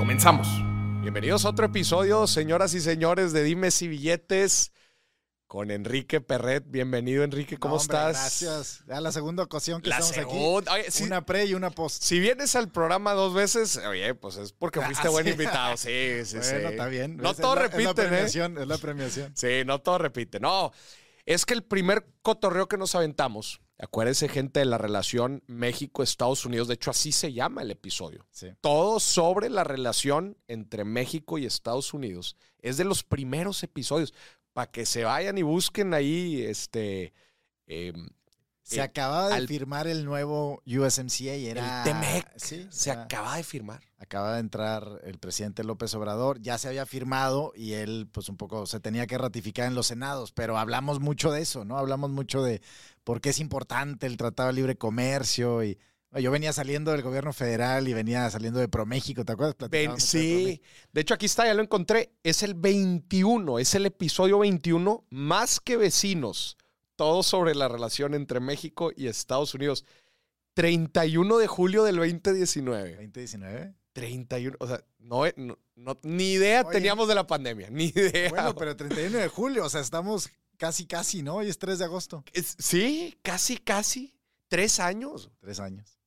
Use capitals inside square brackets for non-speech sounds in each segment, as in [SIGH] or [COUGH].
Comenzamos. Bienvenidos a otro episodio, señoras y señores de Dimes y Billetes con Enrique Perret. Bienvenido, Enrique, ¿cómo No, hombre, estás? Gracias. Ya la segunda ocasión que La estamos segunda. aquí. Oye, sí, Una pre y una post. si vienes al programa dos veces, oye, pues es porque Ah, fuiste buen sí. [LAUGHS] invitado. Sí, sí, sí. bueno, está bien. No repiten, la ¿eh? premiación, es la premiación. Sí, no todo repite. No, es que el primer cotorreo que nos aventamos, acuérdense, gente, de la relación México-Estados Unidos, de hecho, así se llama el episodio. Sí. Todo sobre la relación entre México y Estados Unidos. Es de los primeros episodios. Para que se vayan y busquen ahí, este. em, Se Eh, acababa de al- firmar el nuevo USMCA y era. el TEMEC. Sí, se era- acaba de firmar. acaba de entrar el presidente López Obrador. Ya se había firmado y él, pues un poco, se tenía que ratificar en los senados. Pero hablamos mucho de eso, ¿no? Hablamos mucho de por qué es importante el Tratado de Libre Comercio y. Yo venía saliendo del gobierno federal y venía saliendo de ProMéxico, ¿te acuerdas? De sí, de hecho aquí está, ya lo encontré. Es el 21, es el episodio 21, más que vecinos. Todo sobre la relación entre México y Estados Unidos. 31 de julio del 2019. 2019. 31, o sea, no, no- no- ni idea Oye. teníamos de la pandemia, ni idea. Bueno, pero 31 de julio, o sea, estamos casi, casi, ¿no? Hoy es 3 de agosto. Es- sí, casi, casi. Tres años. Tres años.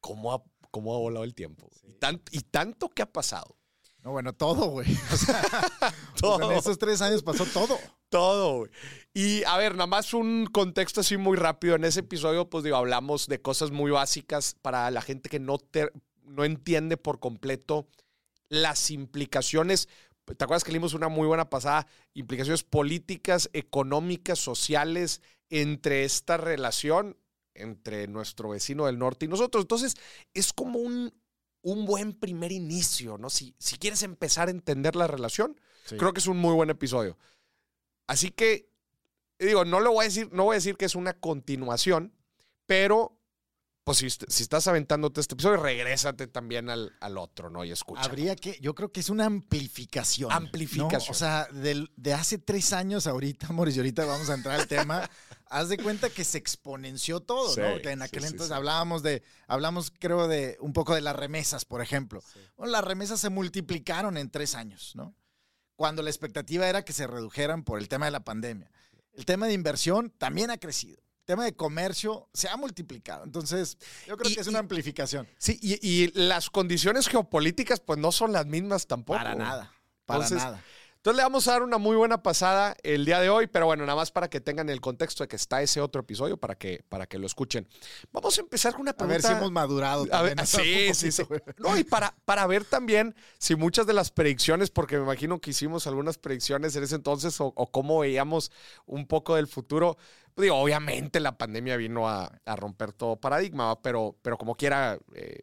¿Cómo ha, cómo ha volado el tiempo? Sí. Y, tan- y tanto que ha pasado. No, bueno, todo, güey. [LAUGHS] O sea, o sea, en esos tres años pasó todo. Todo, güey. Y a ver, nada más un contexto así muy rápido. En ese episodio, pues digo, hablamos de cosas muy básicas para la gente que no, te- no entiende por completo las implicaciones. ¿Te acuerdas que leímos una muy buena pasada? Implicaciones políticas, económicas, sociales entre esta relación entre nuestro vecino del norte y nosotros. Entonces, es como un, un buen primer inicio, ¿no? Si, si quieres empezar a entender la relación, Creo que es un muy buen episodio. Así que, digo, no lo voy a decir, no voy a decir que es una continuación, pero pues si, est- si estás aventándote este episodio, regrésate también al, al otro, ¿no? Y escucha. Habría que, yo creo que es una amplificación. ¿no? Amplificación. O sea, del- de hace tres años ahorita, [LAUGHS] y ahorita vamos a entrar al tema, [LAUGHS] haz de cuenta que se exponenció todo, Sí, ¿no? Que en aquel sí, entonces sí. hablábamos de, hablamos creo de un poco de las remesas, por ejemplo. Bueno, las remesas se multiplicaron en tres años, ¿no? Cuando la expectativa era que se redujeran por el tema de la pandemia. El tema de inversión también ha crecido. Tema de comercio se ha multiplicado. Entonces, yo creo Y- que es y- una amplificación. Sí, y, y las condiciones geopolíticas, pues no son las mismas tampoco. Para nada. Para Entonces, nada. Entonces le vamos a dar una muy buena pasada el día de hoy, pero bueno, nada más para que tengan el contexto de que está ese otro episodio para que, para que lo escuchen. Vamos a empezar con una A pregunta. ver si hemos madurado. A ver, [LAUGHS] sí, sí, sí. No, y para, para ver también si muchas de las predicciones, porque me imagino que hicimos algunas predicciones en ese entonces, o, o cómo veíamos un poco del futuro. Pues digo, obviamente la pandemia vino a, romper todo paradigma, pero, pero como quiera, eh,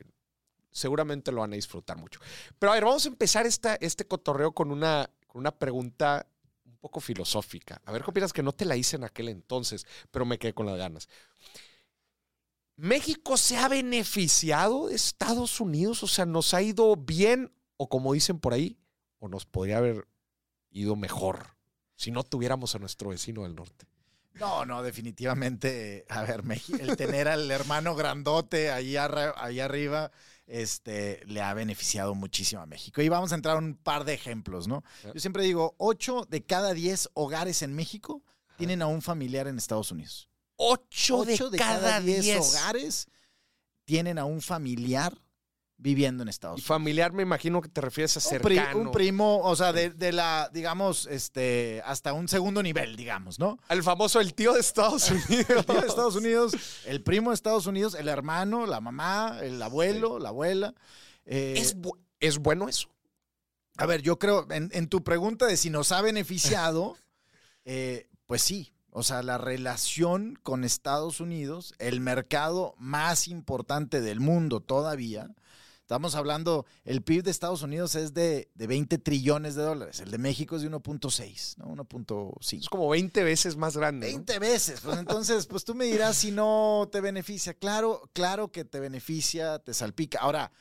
seguramente lo van a disfrutar mucho. Pero a ver, vamos a empezar esta, este cotorreo con una, con una pregunta un poco filosófica. A ver qué opinas que no te la hice en aquel entonces, pero me quedé con las ganas. ¿México se ha beneficiado de Estados Unidos? O sea, ¿nos ha ido bien o como dicen por ahí, o nos podría haber ido mejor si no tuviéramos a nuestro vecino del norte? No, no, definitivamente. A ver, el tener al hermano grandote ahí, arra- ahí arriba este, le ha beneficiado muchísimo a México. Y vamos a entrar a un par de ejemplos, ¿no? Yo siempre digo, 8 de cada 10 hogares en México tienen a un familiar en Estados Unidos. Ocho, de, Ocho cada diez. hogares tienen a un familiar viviendo en Estados Y Unidos. familiar me imagino que te refieres a Un, pri- cercano. un primo, o sea, de, de la, digamos, este, hasta un segundo nivel, digamos, ¿no? Al famoso el tío de Estados Unidos. [LAUGHS] El tío de Estados Unidos, el primo de Estados Unidos, el hermano, la mamá, el abuelo, la abuela. Eh, ¿Es, bu- es bueno eso? a ver, yo creo, en, en tu pregunta de si nos ha beneficiado, [LAUGHS] eh, pues sí. O sea, la relación con Estados Unidos, el mercado más importante del mundo todavía, Estamos hablando, el PIB de Estados Unidos es de, de 20 trillones de dólares, el de México es de 1.6, ¿no? 1.5. Es como 20 veces más grande. ¿no? 20 veces. Pues entonces, pues tú me dirás si no te beneficia. Claro, claro que te beneficia, te salpica. Ahora,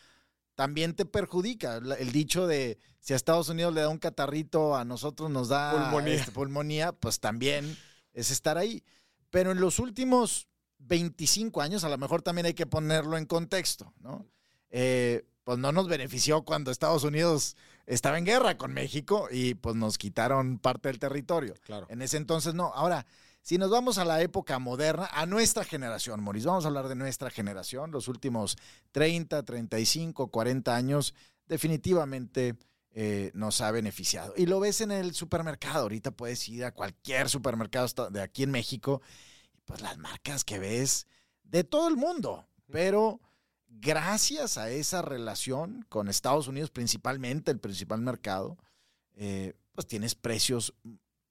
también te perjudica. El dicho de si a Estados Unidos le da un catarrito, a nosotros nos da Pulmonía. este, pulmonía, pues también es estar ahí. Pero en los últimos 25 años, a lo mejor también hay que ponerlo en contexto, ¿no? Eh, pues no nos benefició cuando Estados Unidos estaba en guerra con México y pues nos quitaron parte del territorio. Claro. En ese entonces no. Ahora, si nos vamos a la época moderna, a nuestra generación, Moris, vamos a hablar de nuestra generación, los últimos 30, 35, 40 años, definitivamente eh, nos ha beneficiado. Y lo ves en el supermercado. Ahorita puedes ir a cualquier supermercado de aquí en México y pues las marcas que ves de todo el mundo, pero gracias a esa relación con Estados Unidos, principalmente el principal mercado, eh, pues tienes precios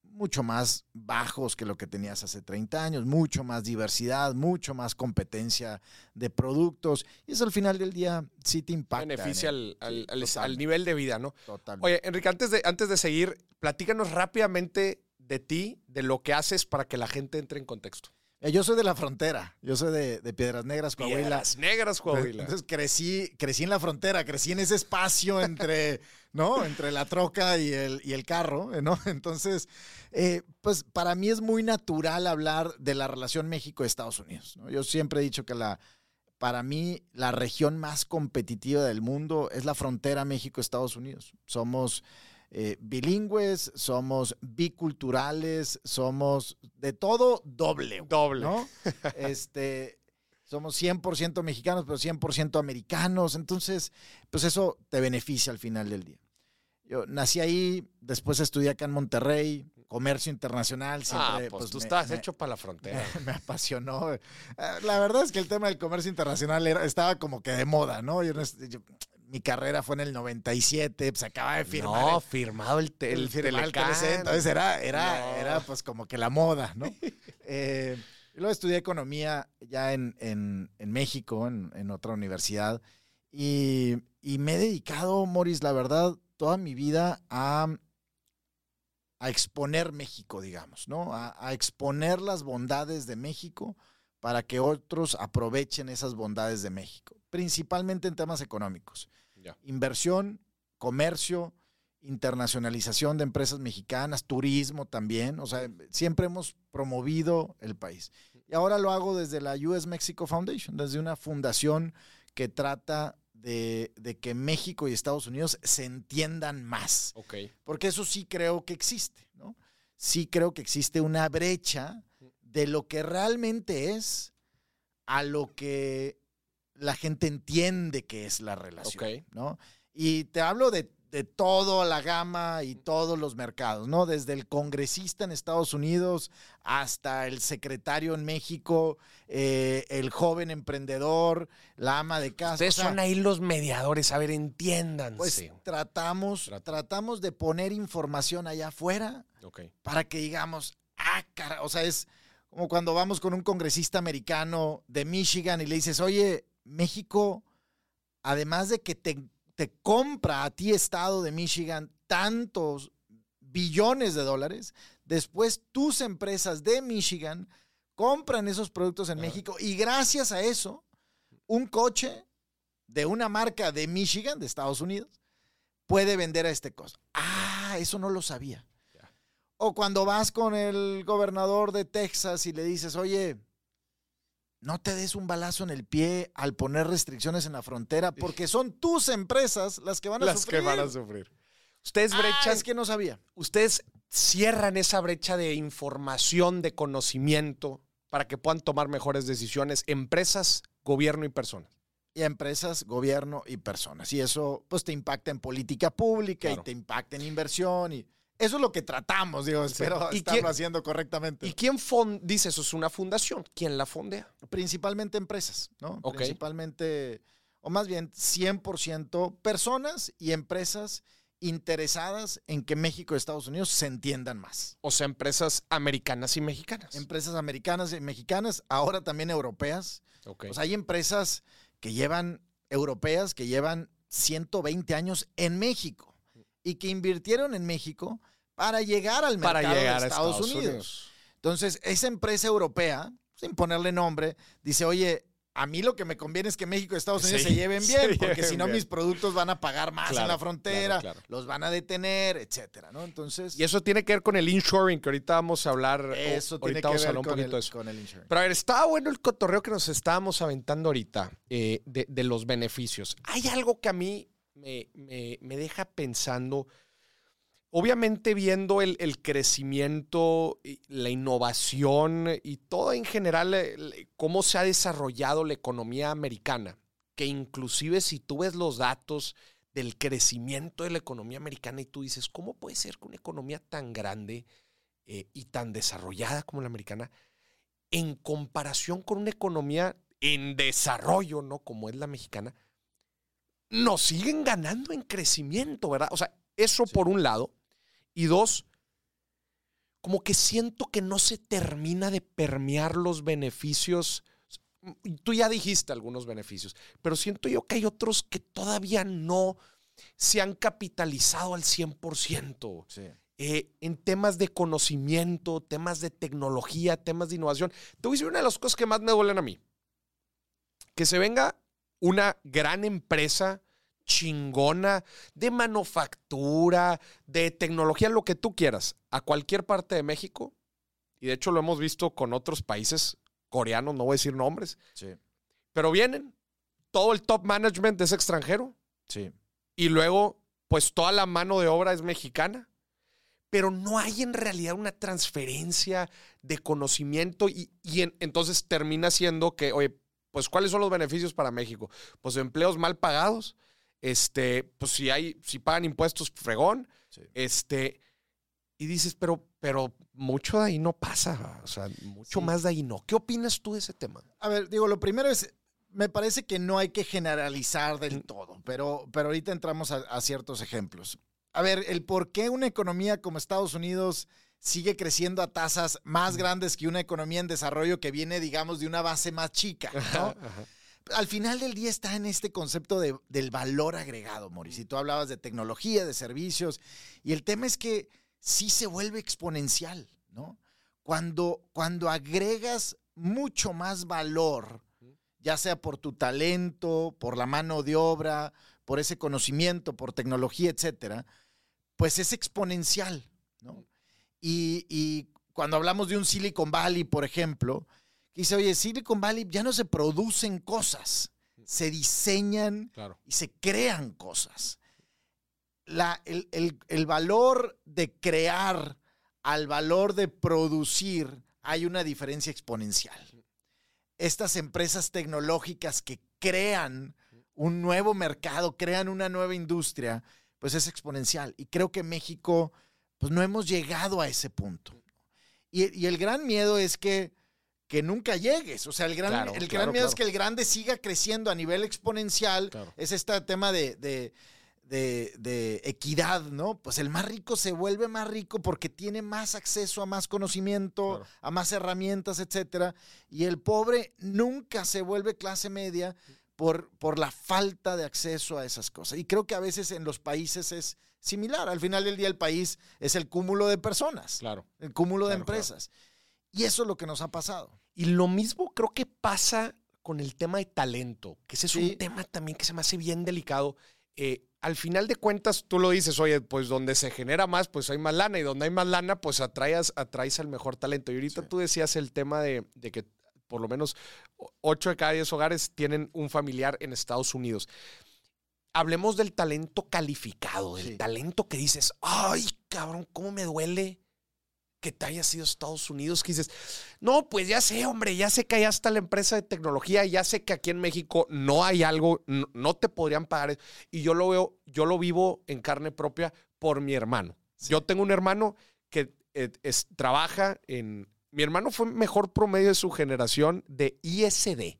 mucho más bajos que lo que tenías hace 30 años, mucho más diversidad, mucho más competencia de productos. Y eso al final del día sí te impacta. en Beneficia el- al, al- al- nivel de vida, ¿no? totalmente. Oye, Enrique, antes de, antes de seguir, platícanos rápidamente de ti, de lo que haces para que la gente entre en contexto. Eh, Yo soy de la frontera, yo soy de, de Piedras Negras, Coahuila. Piedras Negras, Coahuila. Entonces crecí, crecí en la frontera, crecí en ese espacio entre, ¿no? Entre la troca y el, y el carro, ¿no? [LAUGHS] Entonces, eh, pues para mí es muy natural hablar de la relación México-Estados Unidos. ¿no? Yo siempre he dicho que la, para mí la región más competitiva del mundo es la frontera México-Estados Unidos. Somos eh, bilingües, somos biculturales, somos de todo doble. Doble. ¿no? [LAUGHS] Este, somos 100% mexicanos, pero 100% americanos. Entonces, pues eso te beneficia al final del día. Yo nací ahí, después estudié acá en Monterrey, comercio internacional. ah, Siempre, pues, tú me- estás me- hecho para la frontera. me, [LAUGHS] me apasionó. Eh, La verdad es que el tema del comercio internacional era- estaba como que de moda, ¿no? Yo yo- mi carrera fue en el 97, pues acaba de firmar no, el, firmado el, te- el. TLC, entonces era, era, No. era pues como que la moda, ¿no? [LAUGHS] Eh, luego estudié economía ya en, en- en México, en, en otra universidad, y, y me he dedicado, Morris, la verdad, toda mi vida a, a exponer México, digamos, ¿no? A, a exponer las bondades de México para que otros aprovechen esas bondades de México, principalmente en temas económicos Inversión, comercio, internacionalización de empresas mexicanas, turismo también. O sea, siempre hemos promovido el país. Y ahora lo hago desde la US Mexico Foundation, desde una fundación que trata de, de que México y Estados Unidos se entiendan más. Ok. Porque eso sí creo que existe, ¿no? Sí creo que existe una brecha de lo que realmente es a lo que la gente entiende que es la relación, Ok. ¿no? Y te hablo de, de toda la gama y todos los mercados, ¿no? Desde el congresista en Estados Unidos hasta el secretario en México, eh, el joven emprendedor, la ama de casa. Ustedes o sea, son ahí los mediadores, a ver, entiéndanse. pues tratamos, Trata. tratamos de poner información allá afuera para que digamos, ah, cara, o sea, es como cuando vamos con un congresista americano de Michigan y le dices, oye, México, además de que te, te compra a ti, Estado de Michigan, tantos billones de dólares, después tus empresas de Michigan compran esos productos en. México y gracias a eso, un coche de una marca de Michigan, de Estados Unidos, puede vender a este costo. Ah, eso no lo sabía. O cuando vas con el gobernador de Texas y le dices, oye, no te des un balazo en el pie al poner restricciones en la frontera, porque son tus empresas las que van a Las sufrir. que van a sufrir. Ustedes Ah, brechan, es que no sabía. ustedes cierran esa brecha de información, de conocimiento, para que puedan tomar mejores decisiones, empresas, gobierno y personas. Y empresas, gobierno y personas. Y eso pues te impacta en política pública Claro. y te impacta en inversión. Y eso es lo que tratamos, digo, espero ¿Y estarlo quién- haciendo correctamente. ¿Y quién fon- dice eso? Es una fundación. ¿Quién la fondea? principalmente empresas, ¿no? Principalmente, o más bien 100% personas y empresas interesadas en que México y Estados Unidos se entiendan más. O sea, empresas americanas y mexicanas. Empresas americanas y mexicanas, ahora también europeas. Ok. O sea, hay empresas que llevan europeas que llevan 120 años en México y que invirtieron en México para llegar al mercado Para llegar de a Estados, Estados Unidos. Unidos. Entonces, esa empresa europea, sin ponerle nombre, dice, oye, a mí lo que me conviene es que México y Estados Unidos Sí, se lleven [LAUGHS] se bien, porque si no mis productos van a pagar más en la frontera, claro, claro. los van a detener, etcétera, ¿no? Entonces, Y eso tiene que ver con el inshoring, que ahorita vamos a hablar. eso tiene que ver hablar un con poquito el, de eso. con el insurance. Pero a ver, estaba bueno el cotorreo que nos estábamos aventando ahorita eh, de, de los beneficios. Hay algo que a mí me, me- me deja pensando. Obviamente viendo el, el crecimiento, la innovación y todo en general, el- cómo se ha desarrollado la economía americana, que inclusive si tú ves los datos del crecimiento de la economía americana y tú dices, ¿cómo puede ser que una economía tan grande eh, y tan desarrollada como la americana en comparación con una economía en desarrollo, ¿no? Como es la mexicana, nos siguen ganando en crecimiento, ¿verdad? O sea, eso Sí. por un lado. Y dos, como que siento que no se termina de permear los beneficios. Tú ya dijiste algunos beneficios, pero siento yo que hay otros que todavía no se han capitalizado al 100% Sí. eh, en temas de conocimiento, temas de tecnología, temas de innovación. Te voy a decir una de las cosas que más me duelen a mí. Que se venga una gran empresa chingona de manufactura, de tecnología, lo que tú quieras, a cualquier parte de México. Y de hecho lo hemos visto con otros países coreanos, no voy a decir nombres, Sí, pero vienen, todo el top management es extranjero sí. y luego, pues toda la mano de obra es mexicana, pero no hay en realidad una transferencia de conocimiento y, y en- entonces termina siendo que, oye, pues ¿cuáles son los beneficios para México? Pues empleos mal pagados, este, pues si hay, si pagan impuestos, fregón, Sí. este, y dices, pero, pero mucho de ahí no pasa, o sea, mucho Sí. más de ahí no. ¿Qué opinas tú de ese tema? A ver, digo, lo primero es, me parece que no hay que generalizar Mm. del todo, pero, pero ahorita entramos a, a ciertos ejemplos. A ver, el por qué una economía como Estados Unidos sigue creciendo a tasas más grandes que una economía en desarrollo que viene, digamos, de una base más chica, ¿no? Al final del día está en este concepto de- del valor agregado, Mauricio. Y tú hablabas de tecnología, de servicios, y el tema es que sí se vuelve exponencial, ¿no? Cuando, cuando agregas mucho más valor, ya sea por tu talento, por la mano de obra, por ese conocimiento, por tecnología, etcétera, pues es exponencial. Y, y cuando hablamos de un Silicon Valley, por ejemplo, dice, oye, Silicon Valley ya no se producen cosas, se diseñan Claro. y se crean cosas. La- el, el- el valor de crear al valor de producir hay una diferencia exponencial. Estas empresas tecnológicas que crean un nuevo mercado, crean una nueva industria, pues es exponencial. Y creo que México, pues no hemos llegado a ese punto. Y, y el gran miedo es que, que nunca llegues. O sea, el gran, Claro, el gran claro, miedo es que el grande siga creciendo a nivel exponencial. Es este tema de, de- de- de equidad, ¿no? Pues el más rico se vuelve más rico porque tiene más acceso a más conocimiento, a más herramientas, etcétera. Y el pobre nunca se vuelve clase media por, por la falta de acceso a esas cosas. Y creo que a veces en los países es similar. Al final del día el país es el cúmulo de personas, Claro. el cúmulo de claro. empresas. Y eso es lo que nos ha pasado. Y lo mismo creo que pasa con el tema de talento, que ese es Sí. un tema también que se me hace bien delicado. Eh, al final de cuentas, tú lo dices, oye, pues donde se genera más, pues hay más lana, y donde hay más lana, pues atraes, atraes al mejor talento. Y ahorita Sí. tú decías el tema de, de que por lo menos 8 de cada 10 hogares tienen un familiar en Estados Unidos. Hablemos del talento calificado, del Sí. talento que dices, ay, cabrón, ¿cómo me duele que te hayas ido a Estados Unidos? Que dices, no, pues ya sé, hombre, ya sé que allá está la empresa de tecnología, ya sé que aquí en México no hay algo, no, no te podrían pagar. eso. Y yo lo veo, yo lo vivo en carne propia por mi hermano. Yo tengo un hermano que eh, es- trabaja en... Mi hermano fue mejor promedio de su generación de ISD,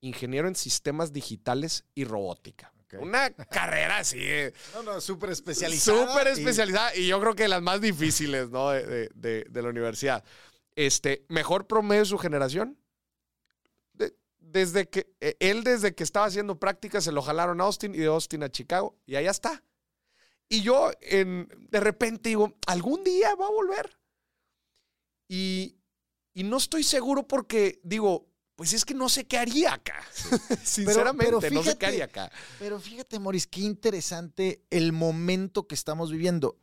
ingeniero en sistemas digitales y robótica. Una carrera así, eh, No, no, súper especializada. Súper y- especializada y yo creo que las más difíciles, ¿no? De, de- de- de la universidad. Este, mejor promedio de su generación. De- desde que, eh, él desde que estaba haciendo prácticas se lo jalaron a Austin y de Austin a Chicago y allá está. Y yo en, de repente digo, algún día va a volver. Y, y no estoy seguro porque digo, pues es que no sé qué haría acá. [LAUGHS] Sinceramente, pero no sé qué haría acá. Pero fíjate, Moris, qué interesante el momento que estamos viviendo.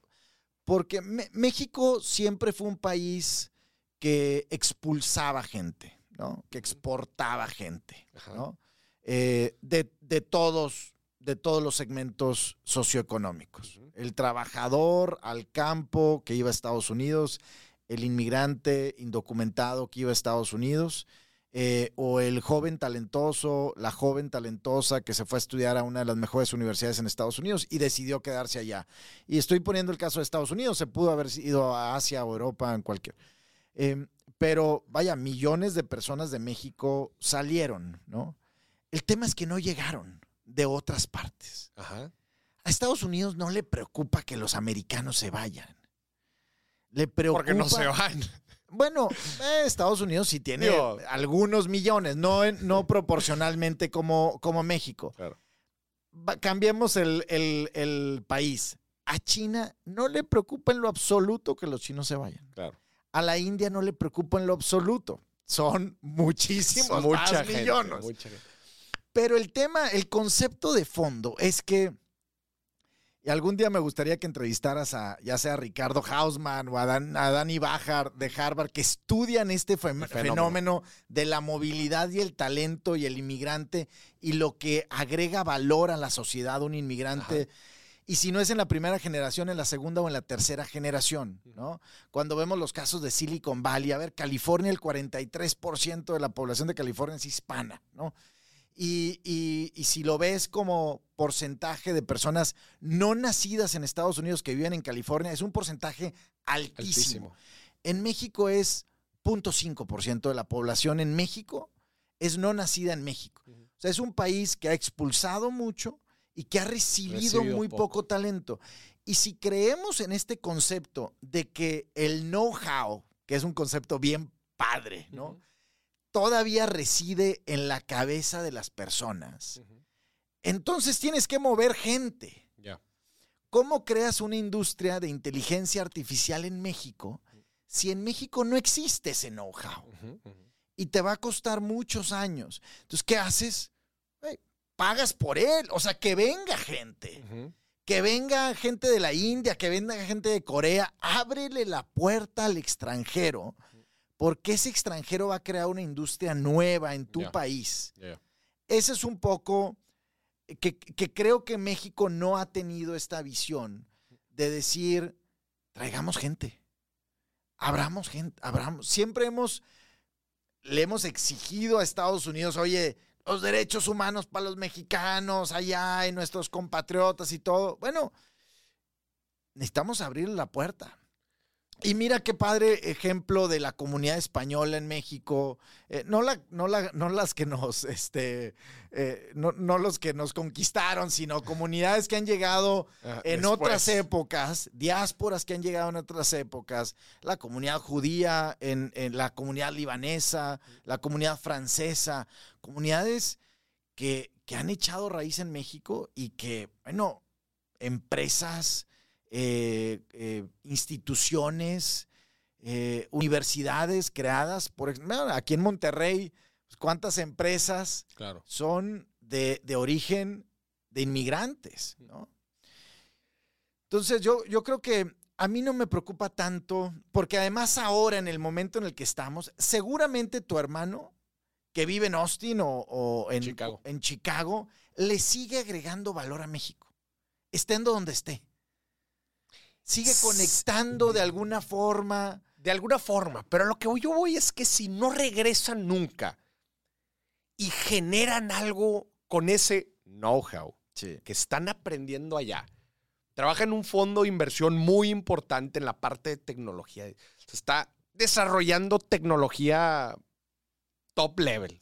Porque México siempre fue un país que expulsaba gente, ¿no? Que exportaba gente. ¿no? Eh, de, de todos, de todos los segmentos socioeconómicos. El trabajador al campo que iba a Estados Unidos, el inmigrante indocumentado que iba a Estados Unidos, eh, o el joven talentoso, la joven talentosa que se fue a estudiar a una de las mejores universidades en Estados Unidos y decidió quedarse allá. Y estoy poniendo el caso de Estados Unidos, se pudo haber ido a Asia o Europa, en cualquier. Eh, pero vaya, millones de personas de México salieron, ¿no? El tema es que no llegaron de otras partes. Ajá. A Estados Unidos no le preocupa que los americanos se vayan. Le preocupa. Porque no se van. Bueno, eh, Estados Unidos sí tiene Digo- algunos millones, no, no [LAUGHS] proporcionalmente como, como México. Claro. Va- cambiemos el, el- el país. A China no le preocupa en lo absoluto que los chinos se vayan. Claro. A la India no le preocupa en lo absoluto. Son muchísimos mucha más gente, millones. mucha gente. Pero el tema, el concepto de fondo es que y algún día me gustaría que entrevistaras a ya sea a Ricardo Hausman o a, Dan- a Danny Bajar de Harvard que estudian este fenómeno. de la movilidad y el talento y el inmigrante y lo que agrega valor a la sociedad un inmigrante. Y si no es en la primera generación, en la segunda o en la tercera generación, ¿no? Cuando vemos los casos de Silicon Valley, a ver, California, el 43% de la población de California es hispana, ¿no? Y, y- y si lo ves como porcentaje de personas no nacidas en Estados Unidos que viven en California, es un porcentaje altísimo. Altísimo. En México es 0.5% de la población en México es no nacida en México. O sea, es un país que ha expulsado mucho y que ha recibido, Recibido muy poco. poco talento. Y si creemos en este concepto de que el know-how, que es un concepto bien padre, ¿no? Todavía reside en la cabeza de las personas. Entonces tienes que mover gente. ¿Cómo creas una industria de inteligencia artificial en México si en México no existe ese know-how? Y te va a costar muchos años. Entonces, ¿qué haces? Pagas por él. O sea, que venga gente. Que venga gente de la India, que venga gente de Corea. Ábrele la puerta al extranjero. Porque ese extranjero va a crear una industria nueva en tu país. Ya. Ese es un poco que, que creo que México no ha tenido esta visión de decir, traigamos gente, abramos gente, abramos. Siempre hemos, le hemos exigido a Estados Unidos, oye, los derechos humanos para los mexicanos allá y nuestros compatriotas y todo. Bueno, necesitamos abrir la puerta. Y mira qué padre ejemplo de la comunidad española en México. Eh, no, la, no, la- no las que nos, este, eh, no, no los que nos conquistaron, sino comunidades que han llegado Ah, en después. otras épocas, diásporas que han llegado en otras épocas, la comunidad judía, en, en la comunidad libanesa, la comunidad francesa, comunidades que, que han echado raíz en México y que, bueno, empresas, eh, eh, instituciones, eh, universidades creadas por, aquí en Monterrey, pues, ¿cuántas empresas Claro. son de, de origen de inmigrantes, ¿no? Entonces yo, yo creo que a mí no me preocupa tanto, porque además ahora, en el momento en el que estamos, seguramente tu hermano que vive en Austin o, o en, Chicago. en Chicago, le sigue agregando valor a México, estando donde esté. Sigue conectando de alguna forma. De alguna forma, pero lo que yo voy es que si no regresan nunca y generan algo con ese know-how que están aprendiendo allá, trabaja en un fondo de inversión muy importante en la parte de tecnología. Se está desarrollando tecnología top level.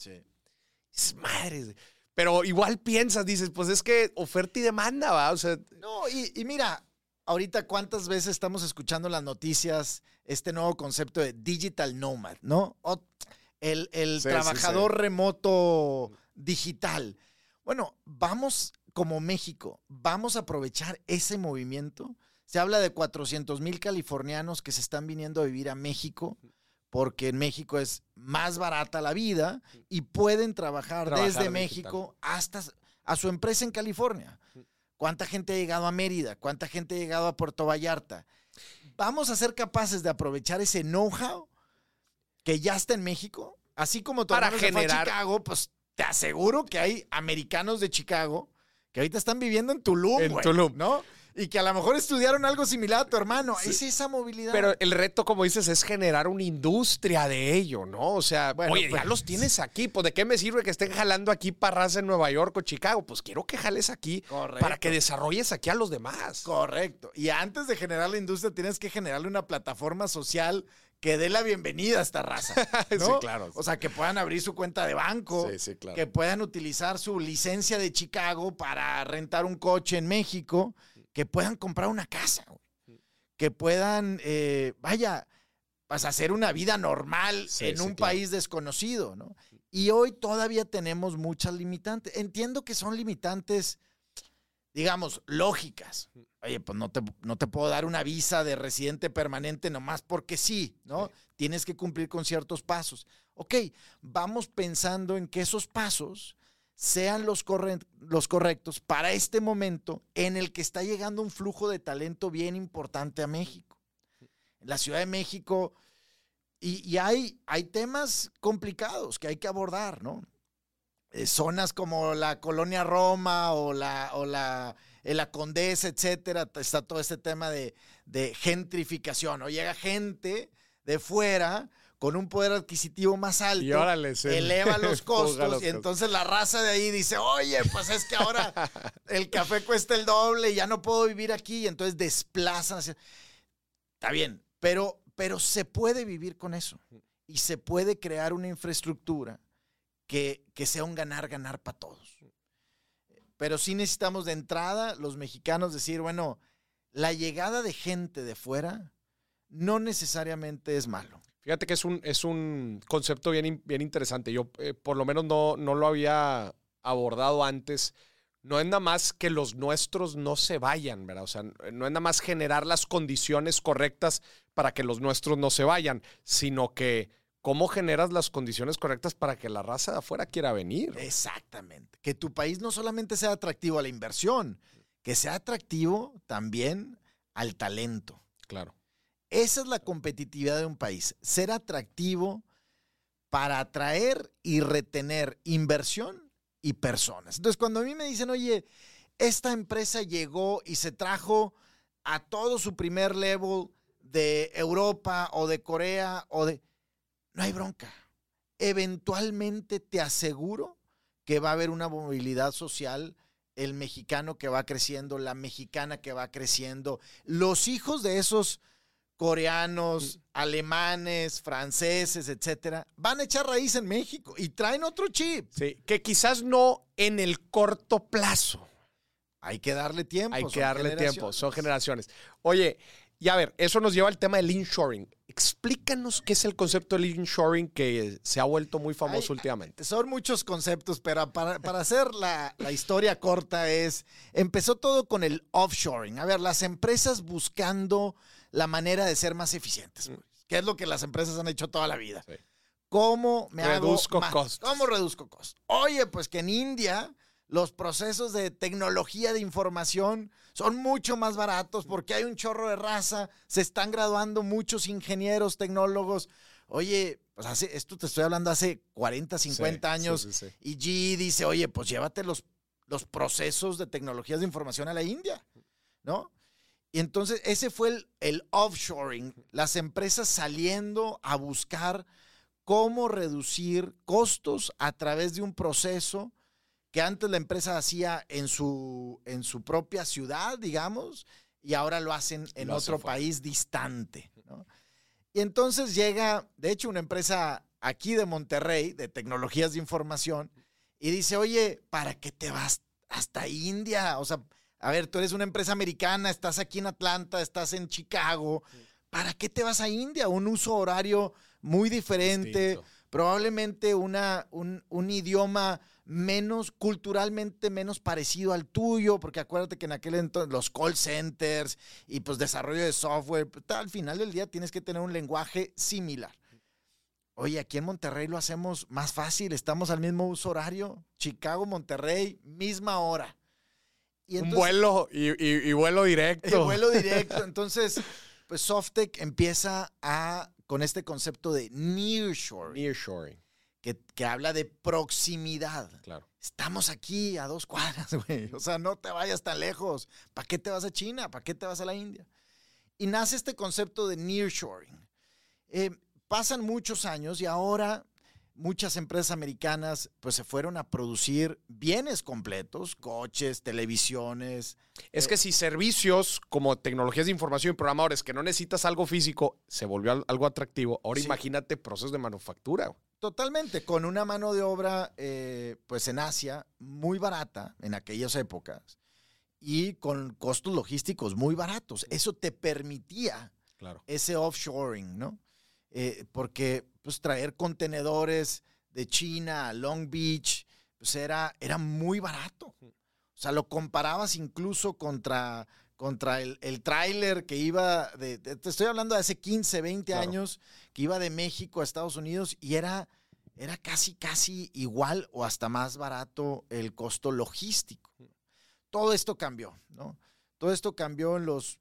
Es madre. Pero igual piensas, dices, pues es que oferta y demanda, ¿va? O sea, No, y, y mira, ahorita cuántas veces estamos escuchando en las noticias este nuevo concepto de digital nomad, ¿no? O- el, el Sí, sí, trabajador remoto digital. Bueno, vamos como México, vamos a aprovechar ese movimiento. Se habla de 400 mil californianos que se están viniendo a vivir a México porque en México es más barata la vida y pueden trabajar, Trabajar desde digital. México hasta a su empresa en California. ¿Cuánta gente ha llegado a Mérida? ¿Cuánta gente ha llegado a Puerto Vallarta? Vamos a ser capaces de aprovechar ese know-how que ya está en México, así como Para fue a generar- Chicago, pues te aseguro que hay americanos de Chicago que ahorita están viviendo en Tulum, En güey, Tulum. ¿no? Y que a lo mejor estudiaron algo similar a tu hermano. Sí. Es esa movilidad. Pero el reto, como dices, es generar una industria de ello, ¿no? O sea, Bueno, oye, pues- ya los tienes aquí, pues ¿de qué me sirve que estén jalando aquí para raza en Nueva York o Chicago? Pues quiero que jales aquí Correcto. para que desarrolles aquí a los demás. Correcto. Y antes de generar la industria, tienes que generarle una plataforma social que dé la bienvenida a esta raza. [LAUGHS] ¿no? Sí, claro. O sea, que puedan abrir su cuenta de banco, Sí, sí, claro. que puedan utilizar su licencia de Chicago para rentar un coche en México, que puedan comprar una casa, güey. que puedan, eh, vaya, pues hacer una vida normal Sí, en sí, un claro. país desconocido, ¿no? Y hoy todavía tenemos muchas limitantes. Entiendo que son limitantes, digamos, lógicas. Oye, pues no te, no te puedo dar una visa de residente permanente nomás porque sí, ¿no? Tienes que cumplir con ciertos pasos. Ok, vamos pensando en que esos pasos sean los, los correctos para este momento en el que está llegando un flujo de talento bien importante a México. La Ciudad de México, y, hay, hay temas complicados que hay que abordar, ¿no? Eh, zonas como la colonia Roma o la, o la, eh, la Condesa, etcétera, está todo este tema de, de gentrificación, ¿no? Llega gente de fuera con un poder adquisitivo más alto Y órale, se- eleva los [LAUGHS] costos los y costos. entonces la raza de ahí dice, oye, pues es que ahora [LAUGHS] el café cuesta el doble y ya no puedo vivir aquí y entonces desplazan. hacia- Está bien, pero, pero se puede vivir con eso y se puede crear una infraestructura que, que sea un ganar-ganar para todos. Pero sí necesitamos de entrada los mexicanos decir, bueno, la llegada de gente de fuera no necesariamente es malo. Fíjate que es un, es un concepto bien, bien interesante. Yo eh, por lo menos no, no lo había abordado antes. No es nada más que los nuestros no se vayan, ¿verdad? O sea, no es nada más generar las condiciones correctas para que los nuestros no se vayan, sino que cómo generas las condiciones correctas para que la raza de afuera quiera venir. Exactamente. Que tu país no solamente sea atractivo a la inversión, que sea atractivo también al talento. Claro. Esa es la competitividad de un país, ser atractivo para atraer y retener inversión y personas. Entonces, cuando a mí me dicen, oye, esta empresa llegó y se trajo a todo su primer level de Europa o de Corea o de... No hay bronca. Eventualmente te aseguro que va a haber una movilidad social, el mexicano que va creciendo, la mexicana que va creciendo, los hijos de esos coreanos, alemanes, franceses, etcétera, van a echar raíz en México y traen otro chip. Sí, que quizás no en el corto plazo. Hay que darle tiempo. Hay que darle tiempo, son generaciones. Oye, y a ver, eso nos lleva al tema del inshoring. Explícanos qué es el concepto del inshoring que se ha vuelto muy famoso Ay, últimamente. Son muchos conceptos, pero para, para hacer la, la historia corta es, empezó todo con el offshoring. A ver, las empresas buscando la manera de ser más eficientes, pues, que es lo que las empresas han hecho toda la vida. Sí. ¿Cómo me Reduzco hago costos. ¿Cómo reduzco costos? Oye, pues que en India los procesos de tecnología de información son mucho más baratos porque hay un chorro de raza, se están graduando muchos ingenieros, tecnólogos. Oye, pues hace, esto te estoy hablando hace 40, 50 Sí, años sí, sí, sí. y GE dice, oye, pues llévate los, los procesos de tecnologías de información a la India, ¿no? Y entonces ese fue el, el offshoring, las empresas saliendo a buscar cómo reducir costos a través de un proceso que antes la empresa hacía en su, en su propia ciudad, digamos, y ahora lo hacen en Lo otro país distante. ¿no? Y entonces llega, de hecho, una empresa aquí de Monterrey, de tecnologías de información, y dice, oye, ¿para qué te vas hasta India? O sea, a ver, tú eres una empresa americana, estás aquí en Atlanta, estás en Chicago, ¿para qué te vas a India? Un uso horario muy diferente, Distinto. probablemente una, un, un idioma menos, culturalmente menos parecido al tuyo, porque acuérdate que en aquel entonces los call centers y pues desarrollo de software, pues, al final del día tienes que tener un lenguaje similar. Oye, aquí en Monterrey lo hacemos más fácil, estamos al mismo uso horario, Chicago, Monterrey, misma hora. Y un vuelo y, y, [LAUGHS] vuelo directo. Y vuelo directo. Entonces, pues Softec empieza a con este concepto de nearshoring. Nearshoring que, habla de proximidad. Claro. Estamos aquí a dos cuadras, [LAUGHS] güey. O sea, no te vayas tan lejos. ¿Para qué te vas a China? ¿Para qué te vas a la India? Y nace este concepto de nearshoring. Eh, pasan muchos años y ahora muchas empresas americanas pues se fueron a producir bienes completos, coches, televisiones. Es que si servicios como tecnologías de información y programadores que no necesitas algo físico se volvió algo atractivo, ahora imagínate procesos de manufactura. Totalmente, con una mano de obra, eh, pues en Asia, muy barata en aquellas épocas y con costos logísticos muy baratos. Eso te permitía claro. ese offshoring, ¿no? Eh, porque pues traer contenedores de China a Long Beach, pues era, era muy barato. O sea, lo comparabas incluso contra, contra el, el tráiler que iba de, te estoy hablando de hace 15, 20 años, que iba de México a Estados Unidos y era, era casi, casi igual o hasta más barato el costo logístico. Todo esto cambió, ¿no? Todo esto cambió en los...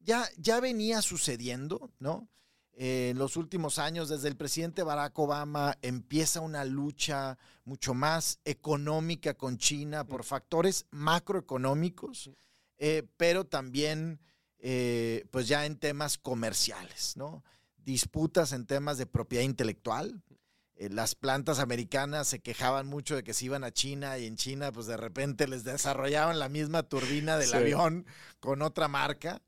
Ya, ya venía sucediendo, ¿no? Eh, en los últimos años, desde el presidente Barack Obama, empieza una lucha mucho más económica con China por factores macroeconómicos, eh, pero también, eh, pues ya en temas comerciales, ¿no? disputas en temas de propiedad intelectual. Las plantas americanas se quejaban mucho de que se iban a China y en China pues de repente les desarrollaban la misma turbina del avión con otra marca.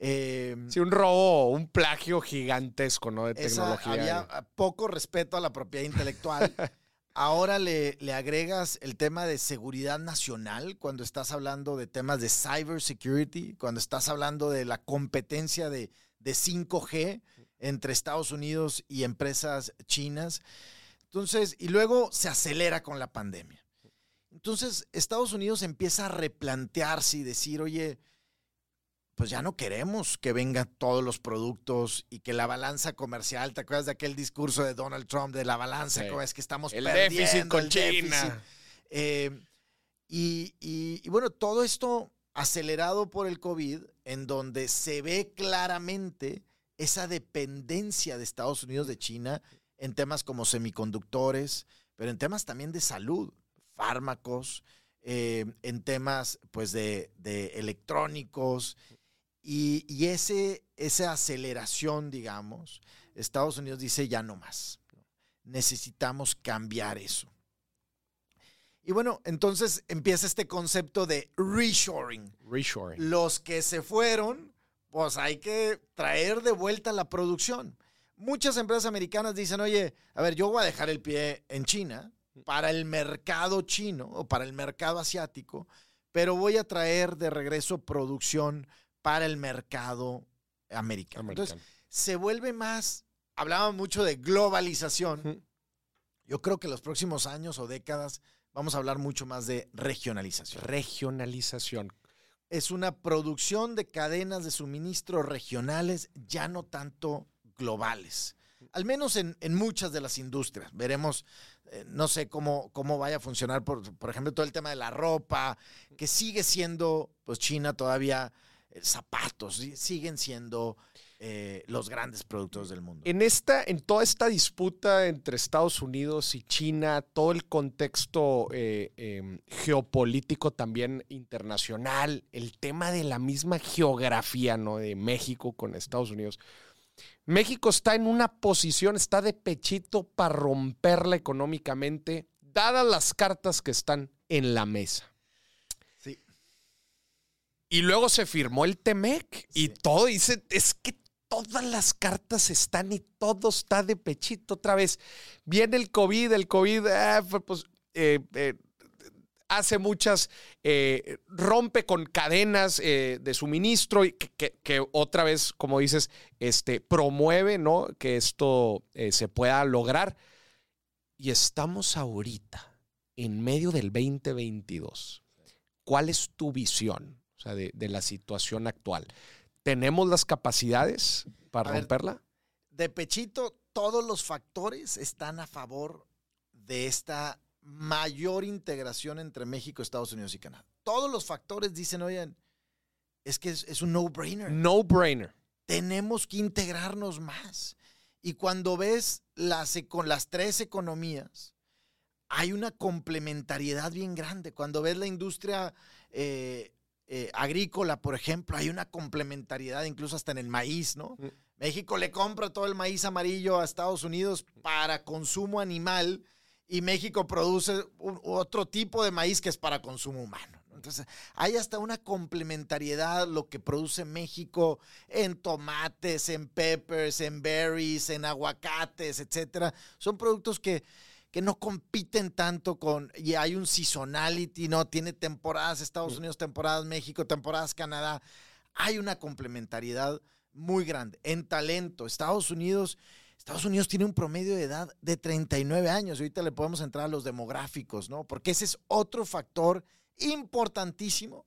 Eh, sí, un robo, un plagio gigantesco, ¿no? De tecnología. Había poco respeto a la propiedad intelectual. [LAUGHS] Ahora le, le, agregas el tema de seguridad nacional cuando estás hablando de temas de cybersecurity, cuando estás hablando de la competencia de, de 5G entre Estados Unidos y empresas chinas. Entonces, y luego se acelera con la pandemia. Entonces, Estados Unidos empieza a replantearse y decir, oye, pues ya no queremos que vengan todos los productos y que la balanza comercial, ¿te acuerdas de aquel discurso de Donald Trump de la balanza? Es que estamos el perdiendo déficit con China. Eh, y, y bueno, todo esto acelerado por el COVID, en donde se ve claramente esa dependencia de Estados Unidos de China en temas como semiconductores, pero en temas también de salud, fármacos, eh, en temas pues de, electrónicos y, ese, esa aceleración, digamos, Estados Unidos dice ya no más. Necesitamos cambiar eso. Y bueno, entonces empieza este concepto de reshoring. Reshoring. Los que se fueron pues hay que traer de vuelta la producción. Muchas empresas americanas dicen, oye, a ver, yo voy a dejar el pie en China para el mercado chino o para el mercado asiático, pero voy a traer de regreso producción para el mercado americano. Entonces, se vuelve más, hablábamos mucho de globalización. Yo creo que en los próximos años o décadas vamos a hablar mucho más de regionalización. Regionalización es una producción de cadenas de suministro regionales, ya no tanto globales. Al menos en, muchas de las industrias. Veremos, eh, no sé cómo, cómo vaya a funcionar, por, por, ejemplo, todo el tema de la ropa, que sigue siendo, pues China todavía, zapatos, siguen siendo eh, los grandes productos del mundo. En, esta, en toda esta disputa entre Estados Unidos y China, todo el contexto eh, em, geopolítico también internacional, el tema de la misma geografía ¿no? de México con Estados Unidos. México está en una posición, está de pechito para romperla económicamente, dadas las cartas que están en la mesa. Y luego se firmó el TEMEC y todo dice, es que todas las cartas están y todo está de pechito otra vez. Viene el COVID, el COVID, ah, pues, eh, eh, hace muchas, eh, rompe con cadenas de suministro y que, otra vez, como dices, este, promueve ¿no? que esto se pueda lograr. y estamos ahorita en medio del 2022. ¿Cuál es tu visión o sea, de, de la situación actual? ¿Tenemos las capacidades para ver, romperla? De pechito, todos los factores están a favor de esta mayor integración entre México, Estados Unidos y Canadá. Todos los factores dicen, oigan, es que es, es un no-brainer. No brainer. tenemos que integrarnos más. Y cuando ves las, eco- las tres economías, hay una complementariedad bien grande. Cuando ves la industria eh, eh, agrícola, por ejemplo, hay una complementariedad incluso hasta en el maíz, ¿no? Mm. México le compra todo el maíz amarillo a Estados Unidos para consumo animal y México produce un- otro tipo de maíz que es para consumo humano. ¿no? Entonces, hay hasta una complementariedad lo que produce México en tomates, en peppers, en berries, en aguacates, etcétera. Son productos que, que no compiten tanto con, y hay un seasonality, ¿no? Tiene temporadas Estados. Unidos, temporadas México, temporadas Canadá. Hay una complementariedad muy grande. En talento, Estados Unidos, Estados Unidos tiene un promedio de edad de 39 años. Ahorita le podemos entrar a los demográficos, ¿no? Porque ese es otro factor importantísimo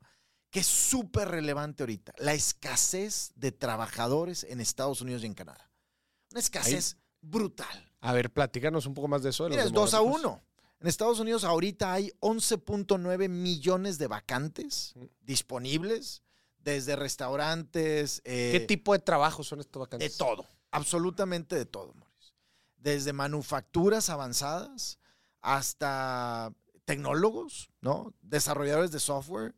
que es súper relevante ahorita. La escasez de trabajadores en Estados Unidos y en Canadá. Una escasez brutal. A ver, platícanos un poco más de eso. de los Mira, es 2 a demográficos. 1. En Estados Unidos ahorita hay 11.9 millones de vacantes disponibles, desde restaurantes. eh, ¿Qué tipo de trabajos son estos de vacantes? todo, absolutamente de todo, Mauricio. Desde manufacturas avanzadas hasta tecnólogos, ¿no? Desarrolladores de software,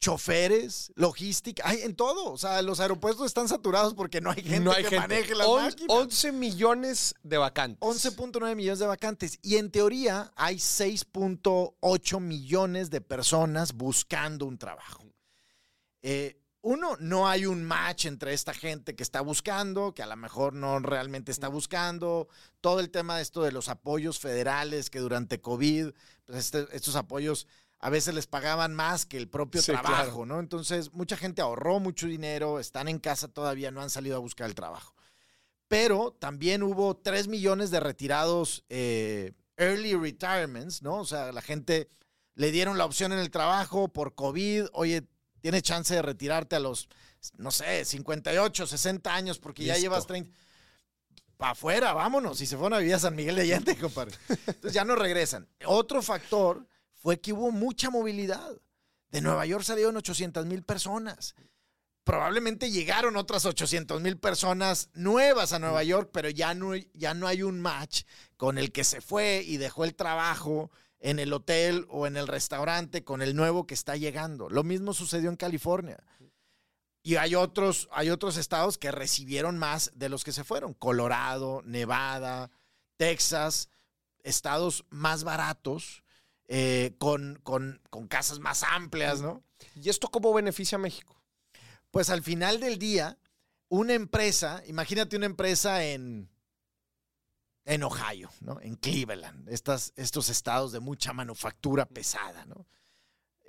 choferes, logística, hay en todo. O sea, los aeropuertos están saturados porque no hay gente no hay que gente. maneje las On- máquinas. 11 millones de vacantes. 11.9 millones de vacantes. Y en teoría hay 6.8 millones de personas buscando un trabajo. Eh, uno, no hay un match entre esta gente que está buscando, que a lo mejor no realmente está buscando. Todo el tema de esto de los apoyos federales que durante COVID, pues este- estos apoyos a veces les pagaban más que el propio Sí, trabajo, claro. ¿no? Entonces, mucha gente ahorró mucho dinero, están en casa todavía, no han salido a buscar el trabajo. Pero también hubo 3 millones de retirados eh, early retirements, ¿no? O sea, la gente le dieron la opción en el trabajo por COVID, oye, tienes chance de retirarte a los, no sé, 58, 60 años porque ya llevas 30. Para afuera, vámonos. Y se fueron a vivir a San Miguel de Allende, [LAUGHS] compadre. Entonces ya no regresan. Otro factor fue que hubo mucha movilidad. De Nueva York salieron 800 mil personas. Probablemente llegaron otras 800 mil personas nuevas a Nueva York, pero ya no, ya no hay un match con el que se fue y dejó el trabajo en el hotel o en el restaurante con el nuevo que está llegando. Lo mismo sucedió en California. Y hay otros, hay otros estados que recibieron más de los que se fueron. Colorado, Nevada, Texas, estados más baratos, eh, con, con- con casas más amplias, ¿no? ¿Y esto cómo beneficia a México? Pues al final del día, una empresa, imagínate una empresa en, en Ohio, ¿no? En Cleveland, estas, estos estados de mucha manufactura pesada, ¿no?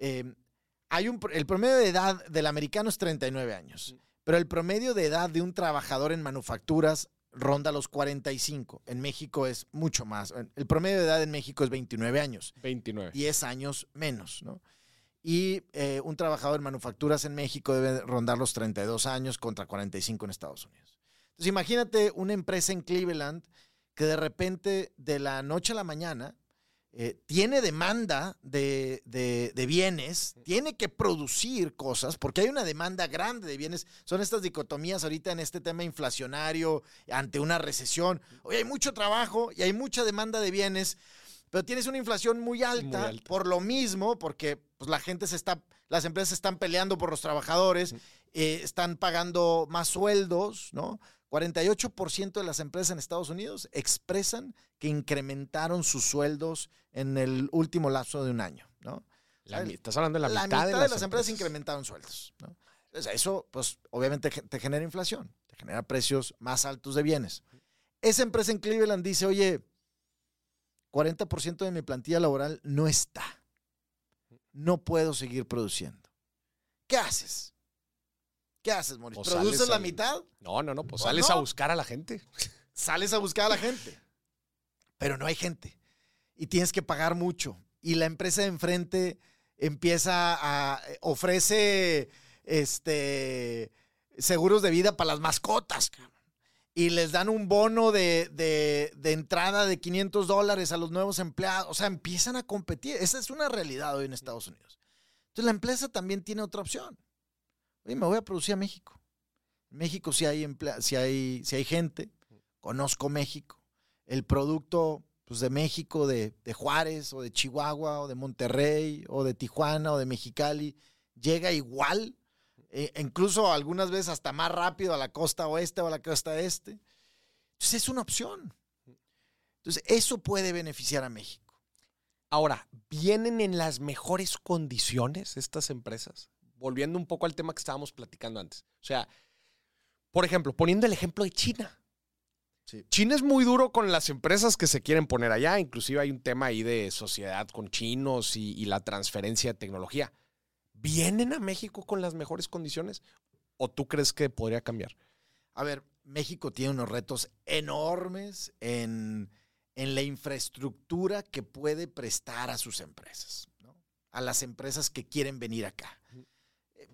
Eh, hay un, el promedio de edad del americano es 39 años, pero el promedio de edad de un trabajador en manufacturas ronda los 45. En México es mucho más. El promedio de edad en México es 29 años. 29. 10 años menos, ¿no? Y eh, un trabajador en manufacturas en México debe rondar los 32 años contra 45 en Estados Unidos. Entonces imagínate una empresa en Cleveland que de repente de la noche a la mañana eh, tiene demanda de, de- de bienes, tiene que producir cosas, porque hay una demanda grande de bienes. Son estas dicotomías ahorita en este tema inflacionario, ante una recesión. Hoy hay mucho trabajo y hay mucha demanda de bienes, pero tienes una inflación muy alta, Muy alta. por lo mismo, porque pues, la gente se está, las empresas están peleando por los trabajadores, eh, están pagando más sueldos, ¿no? 48% de las empresas en Estados Unidos expresan que incrementaron sus sueldos en el último lapso de un año, ¿no? La estás hablando de la, La mitad, de, las empresas incrementaron sueldos, ¿no? Entonces, eso, pues, obviamente te genera inflación, te genera precios más altos de bienes. Esa empresa en Cleveland dice, oye, 40% de mi plantilla laboral no está. No puedo seguir produciendo. ¿Qué haces? ¿Qué haces, Mauricio? Pues ¿Produces la al- mitad? No, no, no, pues Pues sales a buscar a la gente. [LAUGHS] sales a buscar a la gente. Pero no hay gente. y tienes que pagar mucho. Y la empresa de enfrente empieza a ofrece este seguros de vida para las mascotas. Y les dan un bono de, de, entrada de 500 dólares a los nuevos empleados. O sea, empiezan a competir. Esa es una realidad hoy en Estados Unidos. Entonces la empresa también tiene otra opción. Oye, me voy a producir a México. En México si hay, si hay, si hay gente, conozco México. El producto pues, de México, de, de, Juárez, o de Chihuahua, o de Monterrey, o de Tijuana, o de Mexicali, llega igual, e incluso algunas veces hasta más rápido a la costa oeste o a la costa este. Entonces es una opción. Entonces eso puede beneficiar a México. Ahora, ¿vienen en las mejores condiciones estas empresas? Volviendo un poco al tema que estábamos platicando antes. O sea, por ejemplo, poniendo el ejemplo de China. China es muy duro con las empresas que se quieren poner allá. Inclusive hay un tema ahí de sociedad con chinos y, la transferencia de tecnología. ¿Vienen a México con las mejores condiciones? ¿O tú crees que podría cambiar? A ver, México tiene unos retos enormes en, la infraestructura que puede prestar a sus empresas, a las empresas que quieren venir acá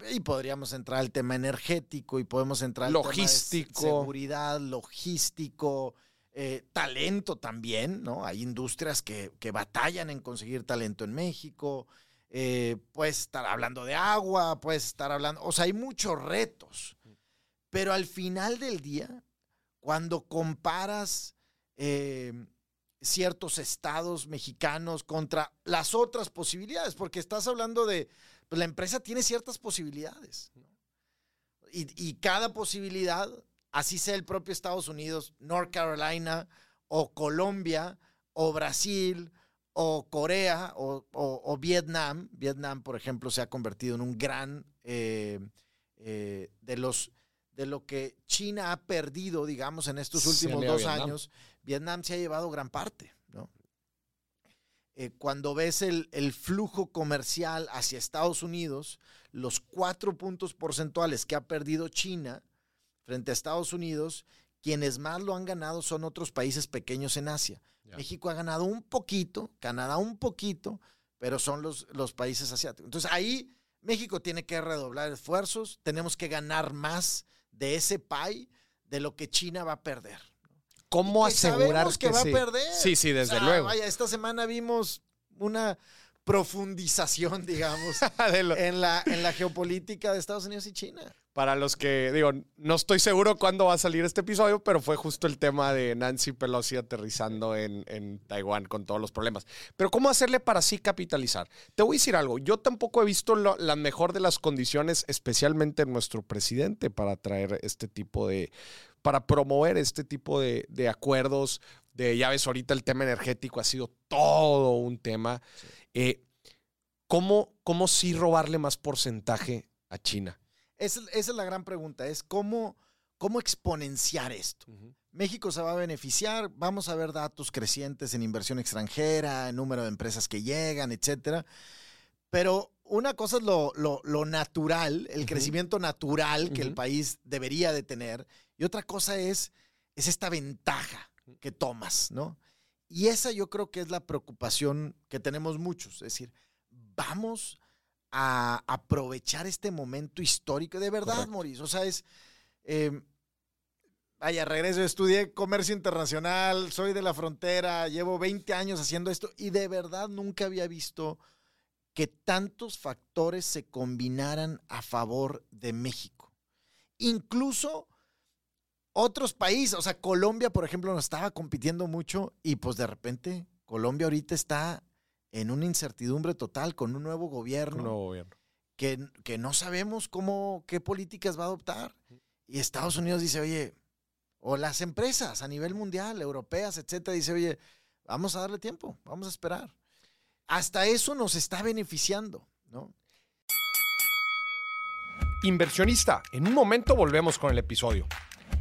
y podríamos entrar al tema energético y podemos entrar al logístico. tema de seguridad, logístico, eh, talento también, ¿no? Hay industrias que, batallan en conseguir talento en México. Eh, puedes estar hablando de agua, puedes estar hablando, o sea, hay muchos retos. Pero al final del día, cuando comparas eh, ciertos estados mexicanos contra las otras posibilidades, porque estás hablando de pues la empresa tiene ciertas posibilidades. Y, cada posibilidad, así sea el propio Estados Unidos, North Carolina, o Colombia, o Brasil, o Corea, o, Vietnam. Vietnam, por ejemplo, se ha convertido en un gran eh, eh, de los de lo que China ha perdido, digamos, en estos últimos dos años, Vietnam se ha llevado gran parte. Eh, cuando ves el, flujo comercial hacia Estados Unidos, los cuatro puntos porcentuales que ha perdido China frente a Estados Unidos, quienes más lo han ganado son otros países pequeños en Asia. México ha ganado un poquito, Canadá un poquito, pero son los, los países asiáticos. Entonces ahí México tiene que redoblar esfuerzos, tenemos que ganar más de ese pay de lo que China va a perder. ¿Cómo asegurar que, va a perder? Sí, sí, desde luego. Vaya, esta semana vimos una profundización, [LAUGHS] digamos, [LAUGHS] en, la, en la geopolítica de Estados Unidos y China. Para los que, digo, no estoy seguro cuándo va a salir este episodio, pero fue justo el tema de Nancy Pelosi aterrizando en, en Taiwán con todos los problemas. Pero ¿cómo hacerle para sí capitalizar? Te voy a decir algo, yo tampoco he visto la mejor de las condiciones, especialmente en nuestro presidente, para traer este tipo de, para promover este tipo de, acuerdos. De, ya ves, ahorita el tema energético ha sido todo un tema. Eh, ¿cómo, ¿Cómo sí robarle más porcentaje a China? Esa, es la gran pregunta, es cómo, cómo exponenciar esto. México se va a beneficiar, vamos a ver datos crecientes en inversión extranjera, en número de empresas que llegan, etcétera. Pero una cosa es lo, natural, el crecimiento natural que el país debería de tener, y otra cosa es, es esta ventaja que tomas, ¿no? Y esa yo creo que es la preocupación que tenemos muchos. Es decir, vamos a aprovechar este momento histórico. De verdad, Mauricio. O sea, es. Eh, vaya, regreso, estudié comercio internacional, soy de la frontera, llevo 20 años haciendo esto y de verdad nunca había visto que tantos factores se combinaran a favor de México. Incluso otros países, o sea, Colombia, por ejemplo, nos estaba compitiendo mucho y pues de repente Colombia ahorita está en una incertidumbre total con un nuevo gobierno. Un nuevo gobierno. Que, que no sabemos cómo, qué políticas va a adoptar. Y Estados Unidos dice, oye, o las empresas a nivel mundial, europeas, etcétera, dice, oye, vamos a darle tiempo, vamos a esperar. Hasta eso nos está beneficiando, ¿no? Inversionista, en un momento volvemos con el episodio.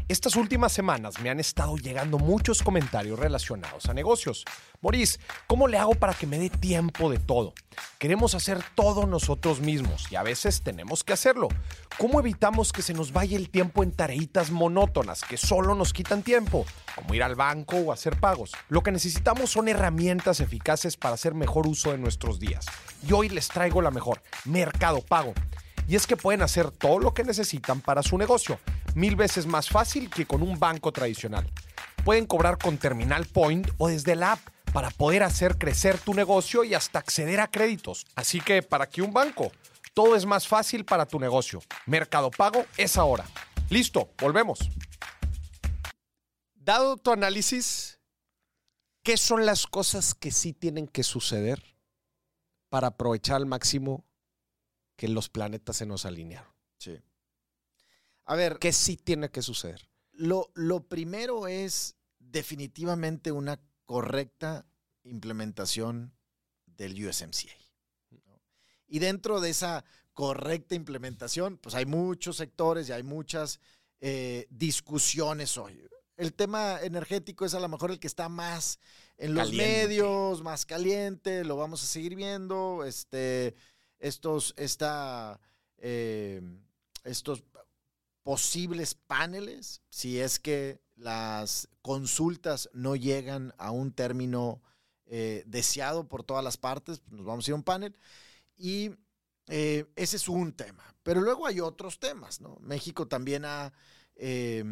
Estas últimas semanas me han estado llegando muchos comentarios relacionados a negocios. Maurice, ¿cómo le hago para que me dé tiempo de todo? Queremos hacer todo nosotros mismos y a veces tenemos que hacerlo. ¿Cómo evitamos que se nos vaya el tiempo en tareitas monótonas que solo nos quitan tiempo, como ir al banco o hacer pagos? Lo que necesitamos son herramientas eficaces para hacer mejor uso de nuestros días. Y hoy les traigo la mejor, Mercado Pago. Y es que pueden hacer todo lo que necesitan para su negocio, mil veces más fácil que con un banco tradicional. Pueden cobrar con Terminal Point o desde la app para poder hacer crecer tu negocio y hasta acceder a créditos. Así que, ¿para qué un banco? Todo es más fácil para tu negocio. Mercado Pago es ahora. Listo, volvemos. Dado tu análisis, ¿qué son las cosas que sí tienen que suceder para aprovechar al máximo que los planetas se nos alinearon? Sí. A ver, ¿Qué sí tiene que suceder? lo, lo primero es definitivamente una correcta implementación del USMCA. ¿no? Y dentro de esa correcta implementación, pues hay muchos sectores y hay muchas eh, discusiones hoy. El tema energético es a lo mejor el que está más en los Caliente. medios, más caliente, lo vamos a seguir viendo. Este, estos, esta, eh, estos posibles paneles, si es que las consultas no llegan a un término eh, deseado por todas las partes, pues nos vamos a ir a un panel. Y eh, ese es un tema. Pero luego hay otros temas, ¿no? México también ha, eh,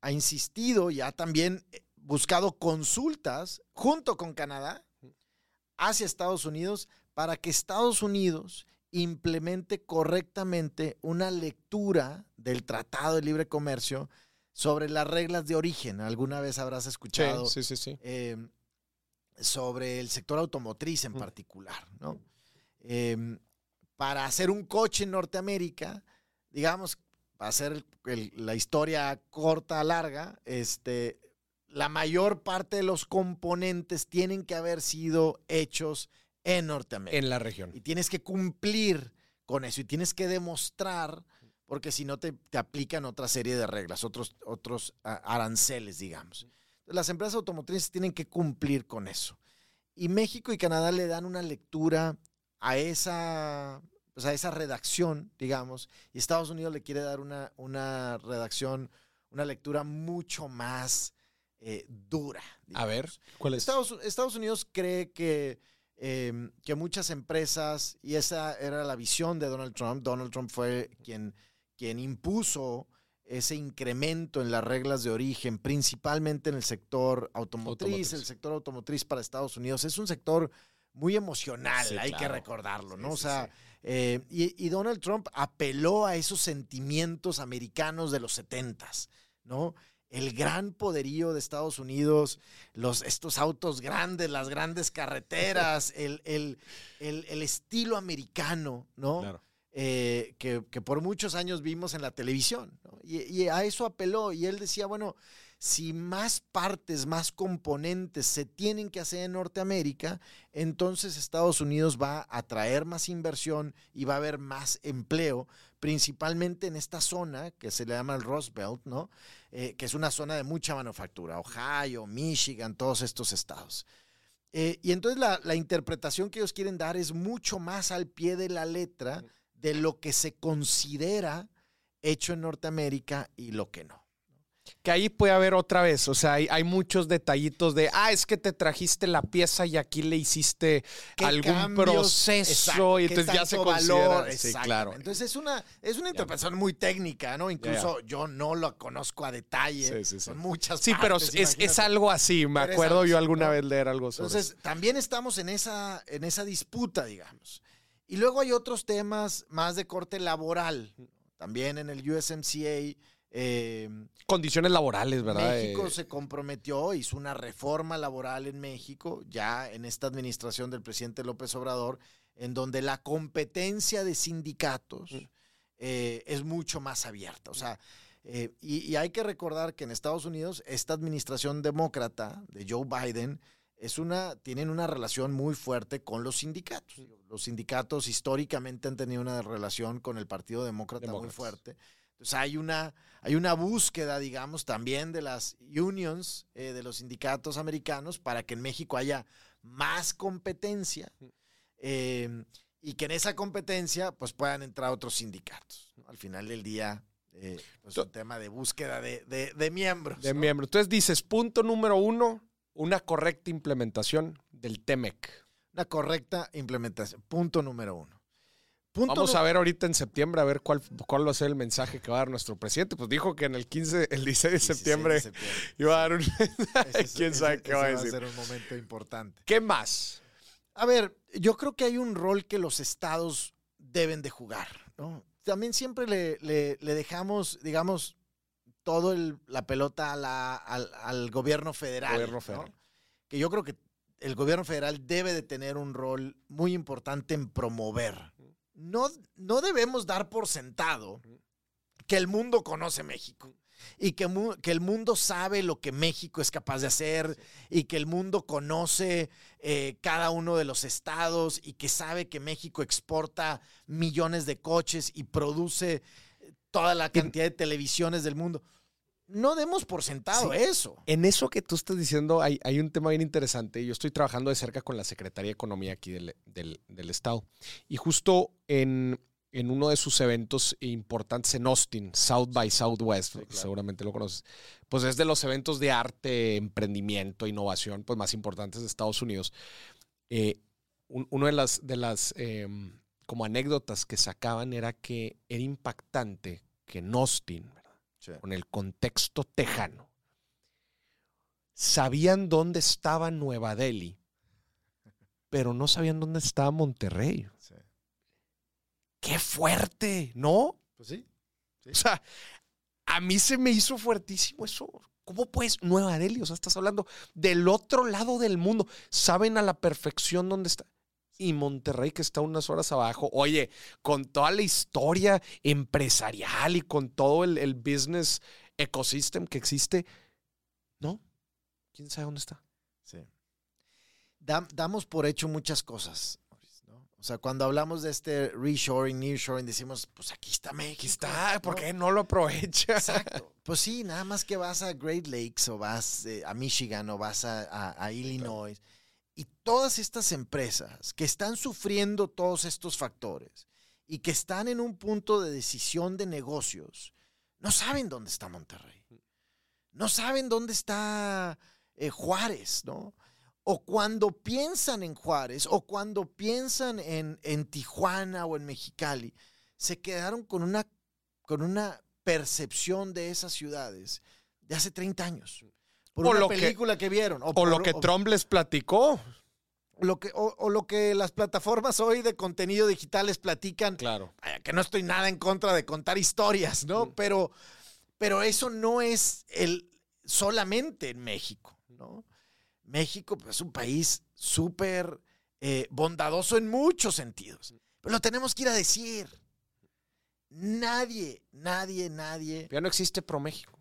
ha insistido y ha también eh, buscado consultas junto con Canadá hacia Estados Unidos para que Estados Unidos implemente correctamente una lectura del Tratado de Libre Comercio sobre las reglas de origen. Alguna vez habrás escuchado sí, sí, sí. eh, sobre el sector automotriz en Mm. particular, ¿no? Eh, para hacer un coche en Norteamérica, digamos, para hacer el- el- la historia corta, larga, este, la mayor parte de los componentes tienen que haber sido hechos en Norteamérica. En la región. Y tienes que cumplir con eso y tienes que demostrar, porque si no te, te aplican otra serie de reglas, otros, otros aranceles, digamos. Las empresas automotrices tienen que cumplir con eso. Y México y Canadá le dan una lectura a esa, pues, a esa redacción, digamos, y Estados Unidos le quiere dar una, una redacción, una lectura mucho más eh, dura. A ver. ¿cuál es? Estados, Estados Unidos cree que, eh, que muchas empresas, y esa era la visión de Donald Trump, Donald Trump fue quien, quien impuso ese incremento en las reglas de origen, principalmente en el sector automotriz. Automotriz. El sector automotriz para Estados Unidos es un sector muy emocional, Sí, hay que recordarlo, Sí, ¿no? o sea, sí. eh, y, y Donald Trump apeló a esos sentimientos americanos de los setentas, ¿no? El gran poderío de Estados Unidos, los, estos autos grandes, las grandes carreteras, [LAUGHS] el, el- el- el estilo americano, ¿no? Claro. Eh, que, que por muchos años vimos en la televisión. ¿no? Y, y a eso apeló. Y él decía, bueno, si más partes, más componentes se tienen que hacer en Norteamérica, entonces Estados Unidos va a atraer más inversión y va a haber más empleo, principalmente en esta zona que se le llama el Rust Belt, ¿no? Eh, que es una zona de mucha manufactura, Ohio, Michigan, todos estos estados. Eh, y entonces la, la interpretación que ellos quieren dar es mucho más al pie de la letra de lo que se considera hecho en Norteamérica y lo que no. Que ahí puede haber otra vez, o sea, hay, hay muchos detallitos de, ah, es que te trajiste la pieza y aquí le hiciste ¿Qué algún cambios? proceso Exacto, y ¿qué entonces ya se considera. valor? Sí, claro. Entonces es una, es una interpretación muy técnica, ¿no? Incluso yo no lo conozco a detalle. Sí, sí, sí. Son muchas Sí, pero es, es algo así. Me Pero acuerdo yo alguna vez leer algo sobre Entonces, también estamos en esa, en esa disputa, digamos. Y luego hay otros temas más de corte laboral. También en el USMCA, eh, condiciones laborales, ¿verdad? México Eh, se comprometió, hizo una reforma laboral en México, ya en esta administración del presidente López Obrador, en donde la competencia de sindicatos Mm. eh, es mucho más abierta. O sea, eh, y, y hay que recordar que en Estados Unidos esta administración demócrata de Joe Biden es una, tienen una relación muy fuerte con los sindicatos. Los sindicatos históricamente han tenido una relación con el Partido Demócrata muy Demócratas. fuerte. Entonces hay una, hay una búsqueda, digamos, también de las unions, eh, de los sindicatos americanos, para que en México haya más competencia eh, y que en esa competencia pues puedan entrar otros sindicatos. ¿no? Al final del día, eh, pues un tema de búsqueda de, de- de miembros. De ¿no? miembro. Entonces dices, punto número uno, una correcta implementación del TEMEC. Una correcta implementación. Punto número uno. Punto Vamos a ver ahorita en septiembre a ver cuál, cuál va a ser el mensaje que va a dar nuestro presidente. Pues dijo que en el 15, el 16 de 16 de septiembre iba a dar un es- ¿Quién sabe qué va a decir? ser un momento importante. ¿Qué más? A ver, yo creo que hay un rol que los estados deben de jugar, ¿no? También siempre le, le- le dejamos, digamos, todo el- la pelota a la- al, al gobierno federal. Gobierno ¿no? federal. Que yo creo que el gobierno federal debe de tener un rol muy importante en promover. No, no debemos dar por sentado que el mundo conoce México y que, el mundo sabe lo que México es capaz de hacer y que el mundo conoce eh, cada uno de los estados y que sabe que México exporta millones de coches y produce eh, toda la cantidad de televisiones del mundo. No demos por sentado Sí. eso. En eso que tú estás diciendo hay, hay un tema bien interesante. Yo estoy trabajando de cerca con la Secretaría de Economía aquí del, del- del Estado. Y justo en, en uno de sus eventos importantes en Austin, South by Southwest, claro. seguramente lo conoces, pues es de los eventos de arte, emprendimiento, innovación, pues más importantes de Estados Unidos. Eh, un- uno de las, de las em, como anécdotas que sacaban era que era impactante que en Austin, con el contexto tejano, sabían dónde estaba Nueva Delhi, pero no sabían dónde estaba Monterrey. ¡Qué fuerte! ¿No? Pues sí. O sea, a mí se me hizo fuertísimo eso. ¿Cómo pues Nueva Delhi? O sea, estás hablando del otro lado del mundo. Saben a la perfección dónde está. Y Monterrey, que está unas horas abajo. Oye, con toda la historia empresarial y con todo el, el business ecosystem que existe, ¿no? ¿Quién sabe dónde está? Sí. Dam- damos por hecho muchas cosas. O sea, cuando hablamos de este reshoring, nearshoring, decimos, pues aquí está México. Aquí está, ¿por ¿no? qué no lo aprovecha? Exacto. [LAUGHS] Pues sí, nada más que vas a Great Lakes o vas eh, a Michigan o vas a, a- a Illinois. Y todas estas empresas que están sufriendo todos estos factores y que están en un punto de decisión de negocios, no saben dónde está Monterrey. No saben dónde está eh, Juárez, ¿no? O cuando piensan en Juárez o cuando piensan en, en Tijuana o en Mexicali, se quedaron con una, con una percepción de esas ciudades de hace 30 años. Por O una lo película que, vieron. O, O por- lo que o- Trump les platicó. lo que, o, o lo que las plataformas hoy de contenido digital les platican. Claro. Vaya, que no estoy nada en contra de contar historias, ¿no? Mm. Pero, pero eso no es el, solamente en México, ¿no? México pues, es un país súper eh, bondadoso en muchos sentidos. Pero lo tenemos que ir a decir. Nadie, nadie, nadie. Ya no existe ProMéxico.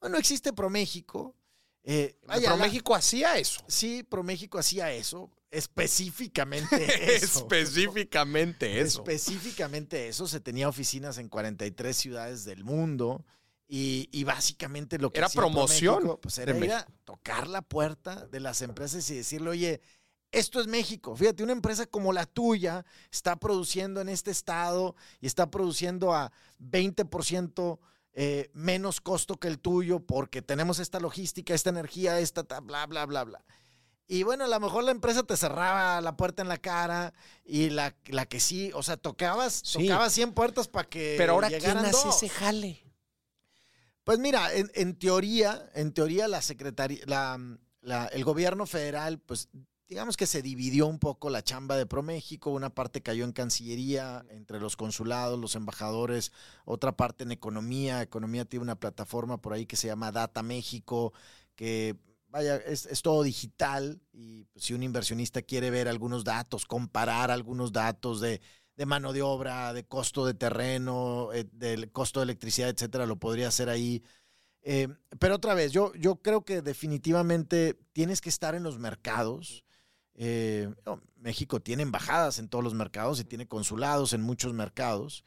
Bueno, existe ProMéxico. Eh, vaya, la- hacía eso. Sí, ProMéxico hacía eso. Específicamente [LAUGHS] eso. Específicamente eso. Específicamente eso. Se tenía oficinas en 43 ciudades del mundo. Y, y básicamente lo que Era promoción pues era de ir a tocar la puerta de las empresas y decirle, oye, esto es México. Fíjate, una empresa como la tuya está produciendo en este estado y está produciendo a 20% eh, menos costo que el tuyo porque tenemos esta logística, esta energía, esta ta- bla, bla, bla, bla. Y bueno, a lo mejor la empresa te cerraba la puerta en la cara y la, la que sí, o sea, tocabas, Sí. tocabas 100 puertas para que Pero ahora, ¿quién hace dos. ese jale? Pues mira, en, en teoría, en teoría la secretaría, la, la- el gobierno federal, pues digamos que se dividió un poco la chamba de ProMéxico, una parte cayó en Cancillería, entre los consulados, los embajadores, otra parte en Economía, Economía tiene una plataforma por ahí que se llama Data México, que vaya, es, es todo digital y pues, si un inversionista quiere ver algunos datos, comparar algunos datos de, de mano de obra, de costo de terreno, eh, del costo de electricidad, etcétera, lo podría hacer ahí. Eh, pero otra vez, yo, yo creo que definitivamente tienes que estar en los mercados. Eh, México tiene embajadas en todos los mercados y tiene consulados en muchos mercados.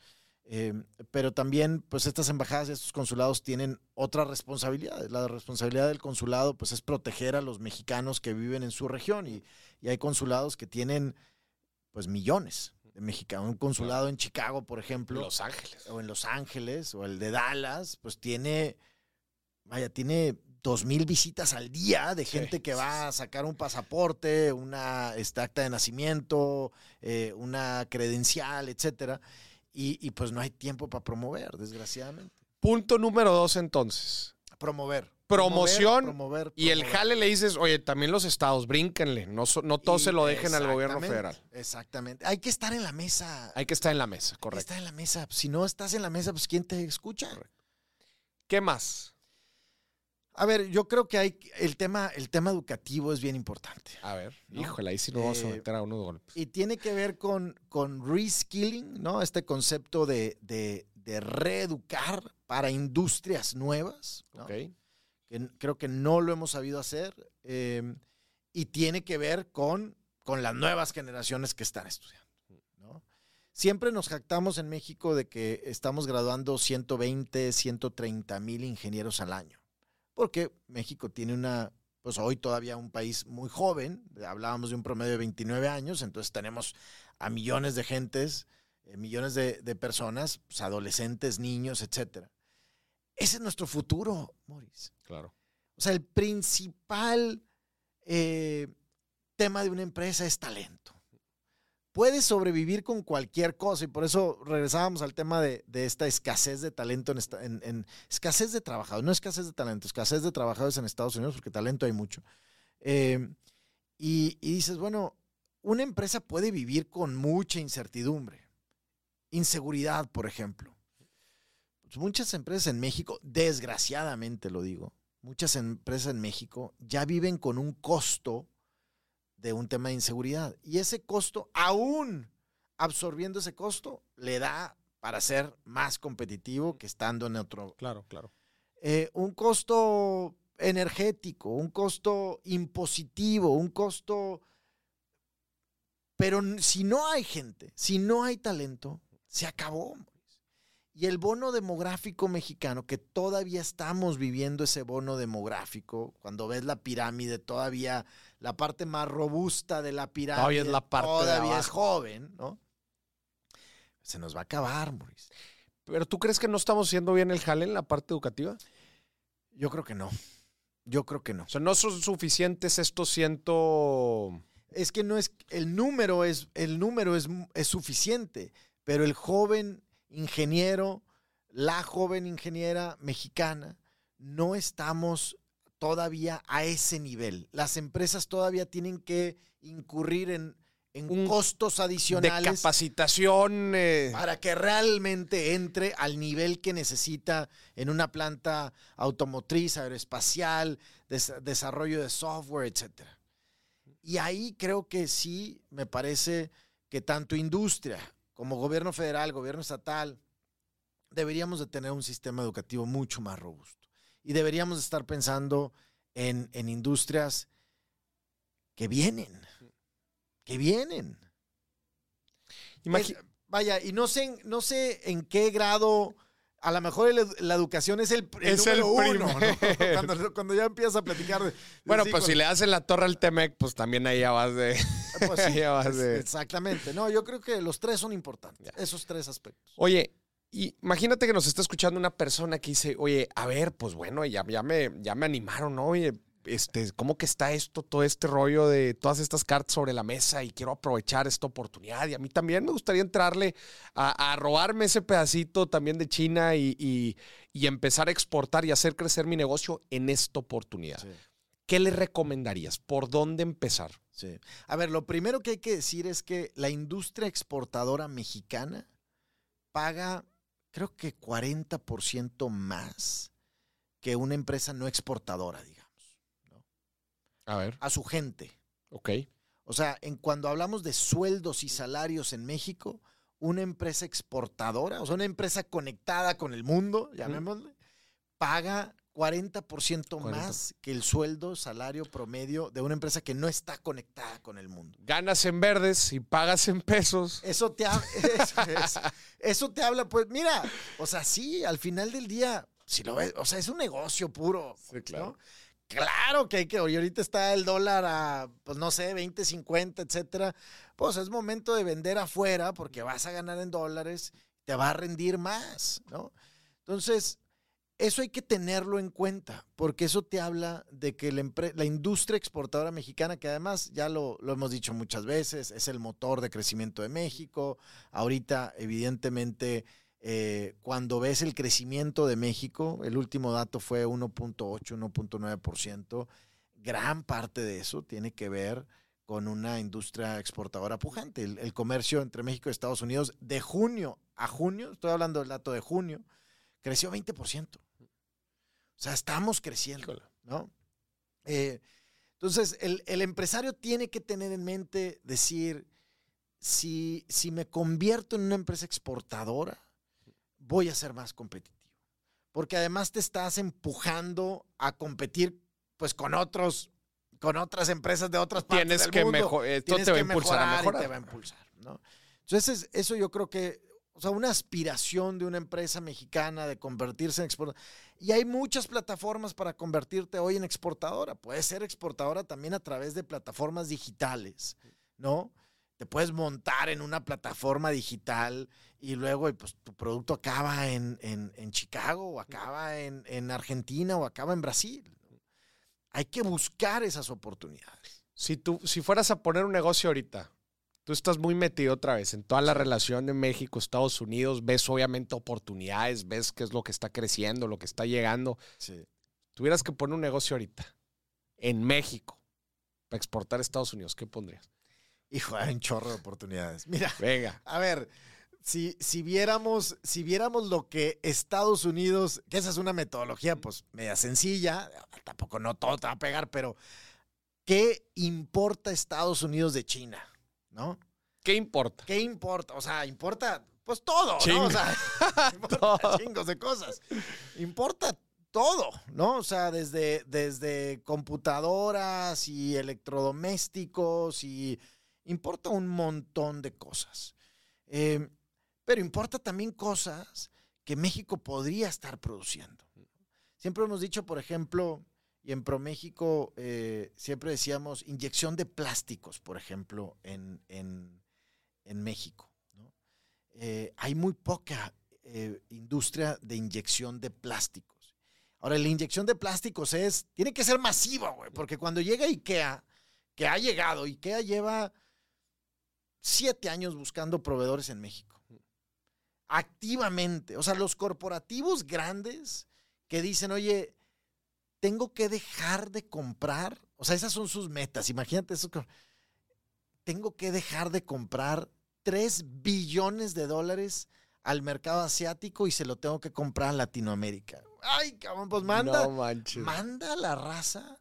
Eh, pero también, pues estas embajadas y estos consulados tienen otras responsabilidades. La responsabilidad del consulado, pues es proteger a los mexicanos que viven en su región y, y hay consulados que tienen, pues millones de mexicanos. Un consulado en Chicago, por ejemplo, Los Ángeles. o en Los Ángeles, o el de Dallas, pues tiene, vaya, tiene dos mil visitas al día de Sí, gente que va a sacar un pasaporte, una este, acta de nacimiento, eh, una credencial, etcétera. Y, y, pues no hay tiempo para promover, desgraciadamente. Punto número dos, entonces. Promover. Promoción promover, Y el jale le dices, oye, también los estados, brínquenle. No, no todo Y se lo dejen al gobierno federal. Exactamente. Hay que estar en la mesa. Hay que estar en la mesa, Hay que correcto. estar en la mesa. Si no estás en la mesa, pues ¿quién te escucha? ¿Qué más? A ver, yo creo que hay el tema, el tema educativo es bien importante. A ver, ¿No? híjole, ahí sí nos vamos a Eh, meter a unos golpes. Y tiene que ver con, con reskilling, ¿no? Este concepto de, de- de reeducar para industrias nuevas, ¿no? Ok. que creo que no lo hemos sabido hacer. eh, y tiene que ver con, con las nuevas generaciones que están estudiando. ¿no? Siempre nos jactamos en México de que estamos graduando 120, 130 mil ingenieros al año. Porque México tiene una, pues hoy todavía un país muy joven, hablábamos de un promedio de 29 años, entonces tenemos a millones de gentes, eh, millones de, de personas, pues, adolescentes, niños, etcétera. Ese es nuestro futuro, Maurice. Claro. O sea, el principal eh, tema de una empresa es talento. Puedes sobrevivir con cualquier cosa y por eso regresábamos al tema de, de esta escasez de talento, en, esta- escasez de trabajadores, no escasez de talento, escasez de trabajadores en Estados Unidos porque talento hay mucho. Eh, y, y dices, bueno, una empresa puede vivir con mucha incertidumbre, inseguridad, por ejemplo. Pues muchas empresas en México, desgraciadamente lo digo, muchas empresas en México ya viven con un costo de un tema de inseguridad. Y ese costo, aún absorbiendo ese costo, le da para ser más competitivo que estando en otro. Claro, claro. Eh, un costo energético, un costo impositivo, un costo... Pero si no hay gente, si no hay talento, se acabó. Y el bono demográfico mexicano, que todavía estamos viviendo ese bono demográfico, cuando ves la pirámide, todavía la parte más robusta de la pirámide, Todavía es la parte todavía es joven, ¿no? Se nos va a acabar, Maurice. Pero tú crees que no estamos haciendo bien el jale en la parte educativa? Yo creo que no. Yo creo que no. O sea, no son suficientes estos ciento... Es que no es, el número es, el número es, es suficiente, pero el joven ingeniero, la joven ingeniera mexicana, no estamos todavía a ese nivel. Las empresas todavía tienen que incurrir en, en Un- costos De adicionales capacitación... eh, para que realmente entre al nivel que necesita en una planta automotriz, aeroespacial, des- desarrollo de software, etcétera. Y ahí creo que sí me parece que tanto industria como gobierno federal, gobierno estatal, deberíamos de tener un sistema educativo mucho más robusto. Y deberíamos de estar pensando en, en industrias que vienen, que vienen. Es- vaya, y no sé, en- no sé en qué grado, a lo mejor el la educación es el, el Es el número uno, ¿no? [LAUGHS] cuando, cuando ya empiezas a platicar. de- de bueno, sí, pues si le hacen la torre al Temec, pues también ahí ya vas de... pues [LAUGHS] sí, ya vas de- Exactamente. No, yo creo que los tres son importantes, Ya. esos tres aspectos. Oye, imagínate que nos está escuchando una persona que dice, oye, a ver, pues bueno, ya, ya, me, ya me animaron, ¿no? Oye, este, ¿cómo que está esto, todo este rollo de todas estas cartas sobre la mesa y quiero aprovechar esta oportunidad? Y a mí también me gustaría entrarle a, a robarme ese pedacito también de China y, y- y empezar a exportar y hacer crecer mi negocio en esta oportunidad. Sí, ¿Qué le recomendarías? ¿Por dónde empezar? sí. A ver, lo primero que hay que decir es que la industria exportadora mexicana paga, creo que 40% más que una empresa no exportadora, digamos, A ver, a su gente. ok. O sea, en cuando hablamos de sueldos y salarios en México, una empresa exportadora, o sea, una empresa conectada con el mundo, llamémosle, paga 40% más que el sueldo, salario promedio de una empresa que no está conectada con el mundo. Ganas en verdes y pagas en pesos. Eso te, habla, [LAUGHS] eso, eso te habla, pues mira, o sea, sí, al final del día, si lo ves, o sea, es un negocio puro. Sí, claro. ¿no? Claro que hay que, y ahorita está el dólar a, pues no sé, 20, 50, etcétera. Pues es momento de vender afuera porque vas a ganar en dólares, te va a rendir más, ¿no? Entonces, eso hay que tenerlo en cuenta, porque eso te habla de que la, la industria exportadora mexicana, que además ya lo, lo, hemos dicho muchas veces, es el motor de crecimiento de México. Ahorita, evidentemente, eh, cuando ves el crecimiento de México, el último dato fue 1.8, 1.9%, gran parte de eso tiene que ver con una industria exportadora pujante. El, el comercio entre México y Estados Unidos de junio a junio, estoy hablando del dato de junio, creció 20%. O sea, estamos creciendo, ¿no? Eh, entonces, el, el, empresario tiene que tener en mente decir, si, si me convierto en una empresa exportadora, voy a ser más competitivo. Porque además te estás empujando a competir pues con otros con otras empresas de otras partes Tienes del que mundo. mejor, esto Tienes te va a impulsar a mejorar y mejorar. te va a impulsar, ¿no? Entonces, eso yo creo que o sea, una aspiración de una empresa mexicana de convertirse en exportadora. Y hay muchas plataformas para convertirte hoy en exportadora. Puedes ser exportadora también a través de plataformas digitales, ¿no? Te puedes montar en una plataforma digital y luego pues, tu producto acaba en, en, en Chicago o acaba en, en, Argentina o acaba en Brasil. Hay que buscar esas oportunidades. Si, tú, si fueras a poner un negocio ahorita, tú estás muy metido otra vez en toda la relación de México, Estados Unidos, ves obviamente oportunidades, ves qué es lo que está creciendo, lo que está llegando. Sí. Tuvieras que poner un negocio ahorita en México para exportar a Estados Unidos, ¿qué pondrías? Hijo, hay un chorro de oportunidades. Mira, venga. A ver, si, si, viéramos, si viéramos lo que Estados Unidos, que esa es una metodología pues media sencilla, tampoco no todo te va a pegar, pero ¿qué importa Estados Unidos de China? ¿No? ¿Qué importa? ¿Qué importa? O sea, importa pues todo, Ching. ¿no? O sea, [LAUGHS] importa [LAUGHS] chingos de cosas. Importa todo, ¿no? O sea, desde, desde computadoras y electrodomésticos y importa un montón de cosas. Eh, pero importa también cosas que México podría estar produciendo. Siempre hemos dicho, por ejemplo, y en ProMéxico eh, siempre decíamos inyección de plásticos, por ejemplo, en, en, en México. ¿no? Eh, hay muy poca eh, industria de inyección de plásticos. Ahora, la inyección de plásticos es, tiene que ser masiva, güey, porque cuando llega IKEA, que ha llegado, IKEA lleva siete años buscando proveedores en México. Activamente. O sea, los corporativos grandes que dicen, oye, tengo que dejar de comprar. O sea, esas son sus metas. Imagínate eso. Tengo que dejar de comprar 3 billones de dólares al mercado asiático y se lo tengo que comprar a Latinoamérica. Ay, cabrón, pues manda, no manda a la raza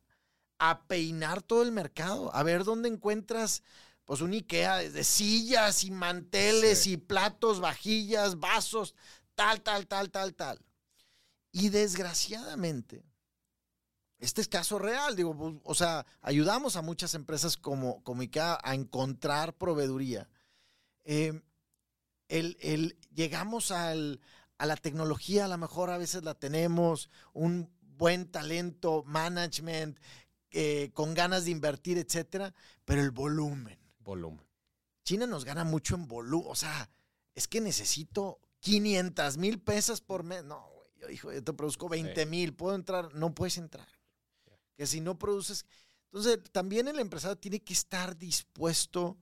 a peinar todo el mercado, a ver dónde encuentras pues un Ikea desde sillas y manteles sí. y platos, vajillas, vasos, tal, tal, tal, tal, tal. Y desgraciadamente, este es caso real, digo, pues, o sea, ayudamos a muchas empresas como, como IKEA a encontrar proveeduría. Eh, el, el, llegamos al, a la tecnología, a lo mejor a veces la tenemos, un buen talento, management, eh, con ganas de invertir, etcétera, pero el volumen volumen. China nos gana mucho en volumen. O sea, es que necesito 500 mil pesos por mes. No, güey. Yo dijo, yo te produzco 20 mil. ¿Puedo entrar? No puedes entrar. Yeah. Que si no produces. Entonces, también el empresario tiene que estar dispuesto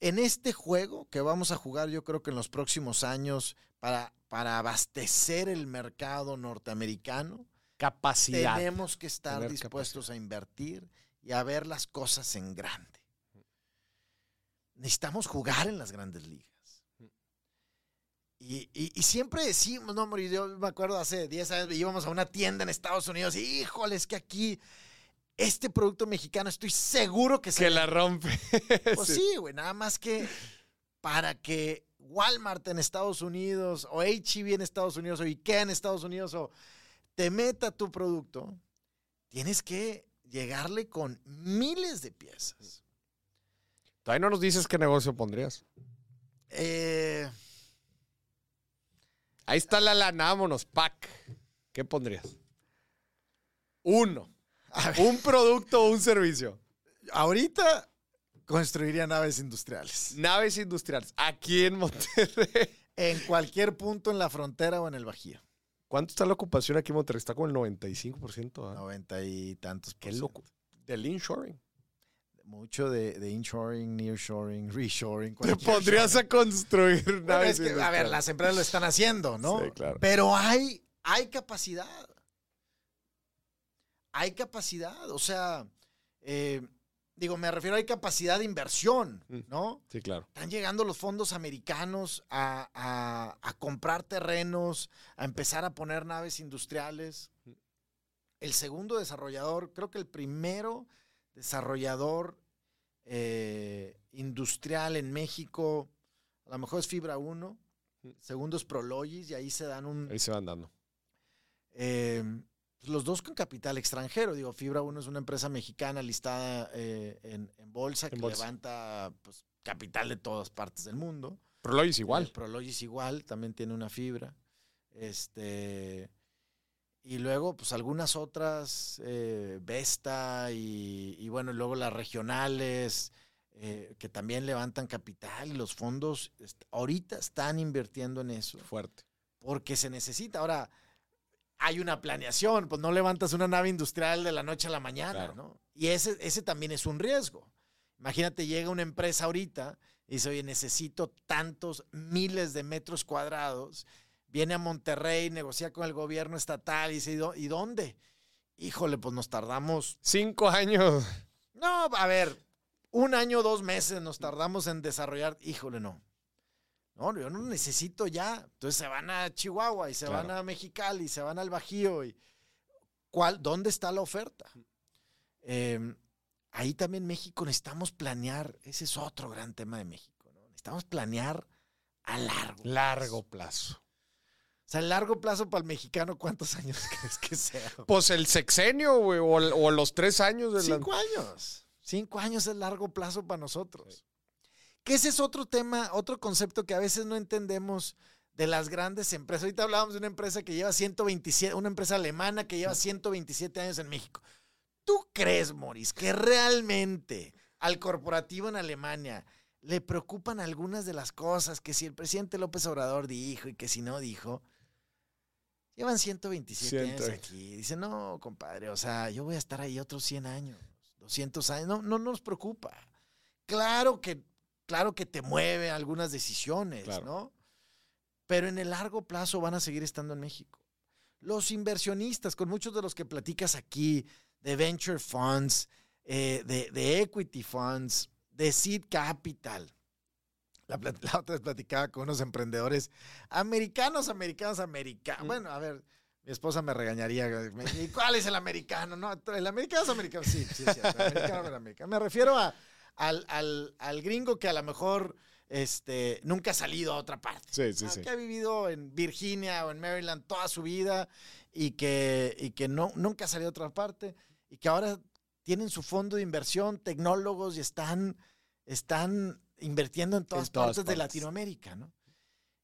en este juego que vamos a jugar, yo creo que en los próximos años, para, para abastecer el mercado norteamericano. Capacidad. Tenemos que estar dispuestos capacidad. a invertir y a ver las cosas en grande necesitamos jugar en las grandes ligas. Y, y, y siempre decimos, no, yo me acuerdo hace 10 años íbamos a una tienda en Estados Unidos híjole, es que aquí este producto mexicano estoy seguro que se... Que la rompe. [LAUGHS] Pues sí, güey, nada más que para que Walmart en Estados Unidos o H&B en Estados Unidos o Ikea en Estados Unidos o te meta tu producto, tienes que llegarle con miles de piezas. Todavía no nos dices qué negocio pondrías. Eh, Ahí está la lana, vámonos, pack. ¿Qué pondrías? Uno. Un producto o un servicio. ahorita construiría naves industriales. Naves industriales. Aquí en Monterrey. En cualquier punto en la frontera o en el Bajío. ¿Cuánto está la ocupación aquí en Monterrey? Está como el 95%. ¿ah? Noventa y tantos. por Qué ciento. loco. Del inshoring. Mucho de, de inshoring, nearshoring, [LAUGHS] reshoring. Te pondrías shoring. a construir Bueno, naves es que, a ver, las empresas lo están haciendo, ¿no? Sí, claro. Pero hay, hay capacidad. Hay capacidad. O sea, eh, digo, me refiero, hay capacidad de inversión, Mm. ¿no? Sí, claro. Están llegando los fondos americanos a, a- a comprar terrenos, a empezar a poner naves industriales. El segundo desarrollador, creo que el primero desarrollador eh, industrial en México, a lo mejor es Fibra 1, segundo es Prologis, y ahí se dan un... Ahí se van dando. eh, pues los dos con capital extranjero. Digo, Fibra 1 es una empresa mexicana listada eh, en, en bolsa En que bolsa. levanta pues, capital de todas partes del mundo. Prologis igual. Prologis igual, también tiene una fibra. Este. Y luego, pues algunas otras, eh, Vesta y, y bueno, luego las regionales, eh, que también levantan capital y los fondos est- ahorita están invirtiendo en eso Fuerte. porque se necesita. Ahora, hay una planeación, pues no levantas una nave industrial de la noche a la mañana, Claro. ¿no? Y ese, ese también es un riesgo. Imagínate, llega una empresa ahorita y dice, oye, necesito tantos miles de metros cuadrados. Viene a Monterrey, negocia con el gobierno estatal y dice, ¿y dó- ¿y dónde? Híjole, pues nos tardamos. Cinco años. No, a ver, un año, dos meses nos tardamos en desarrollar. Híjole, no. No, yo no necesito ya. Entonces se van a Chihuahua y se Claro. van a Mexicali y se van al Bajío. Y ¿cuál, ¿Dónde está la oferta? Eh, ahí también México necesitamos planear. Ese es otro gran tema de México. ¿no? Necesitamos planear a largo. Largo plazo. O sea, a largo plazo para el mexicano, ¿cuántos años [LAUGHS] crees que sea? Pues el sexenio, güey, o, el- o los tres años de la... Cinco años. Cinco años es largo plazo para nosotros. Que ese es otro tema, otro concepto que a veces no entendemos de las grandes empresas. Ahorita hablábamos de una empresa que lleva 127, una empresa alemana que lleva 127 años en México. ¿Tú crees, Moris, que realmente al corporativo en Alemania le preocupan algunas de las cosas que si el presidente López Obrador dijo y que si no dijo? Llevan 127 años 120. aquí. Dicen, no, compadre, o sea, yo voy a estar ahí otros 100 años, 200 años. No, no nos preocupa. Claro que, claro que te mueve algunas decisiones, Claro. ¿no? Pero en el largo plazo van a seguir estando en México. Los inversionistas, con muchos de los que platicas aquí, de venture funds, eh, de, de equity funds, de seed capital. La, otra vez platicaba con unos emprendedores americanos, americanos, americanos. Mm. Bueno, a ver, mi esposa me regañaría. me- ¿Y cuál es el americano? No, el americano es americano. Sí, sí, el americano es americano. Me refiero a, al, al- al gringo que a lo mejor este, nunca ha salido a otra parte. Sí, sí, Ah, sí. Que ha vivido en Virginia o en Maryland toda su vida y que, y que no, nunca ha salido a otra parte y que ahora tienen su fondo de inversión, tecnólogos y están, están invirtiendo en todas, todas partes, de. Latinoamérica, ¿no?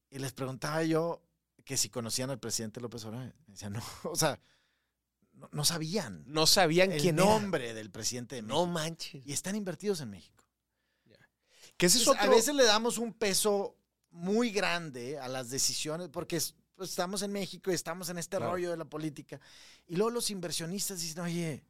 Y les preguntaba yo que si conocían al presidente López Obrador. Me decían, no, [LAUGHS] o sea, no, no sabían No sabían el quién era. nombre del presidente de México. No manches. Y están invertidos en México. Que ese es Entonces, otro... A veces le damos un peso muy grande a las decisiones porque es- pues, estamos en México y estamos en este Claro. rollo de la política. Y luego los inversionistas dicen, oye,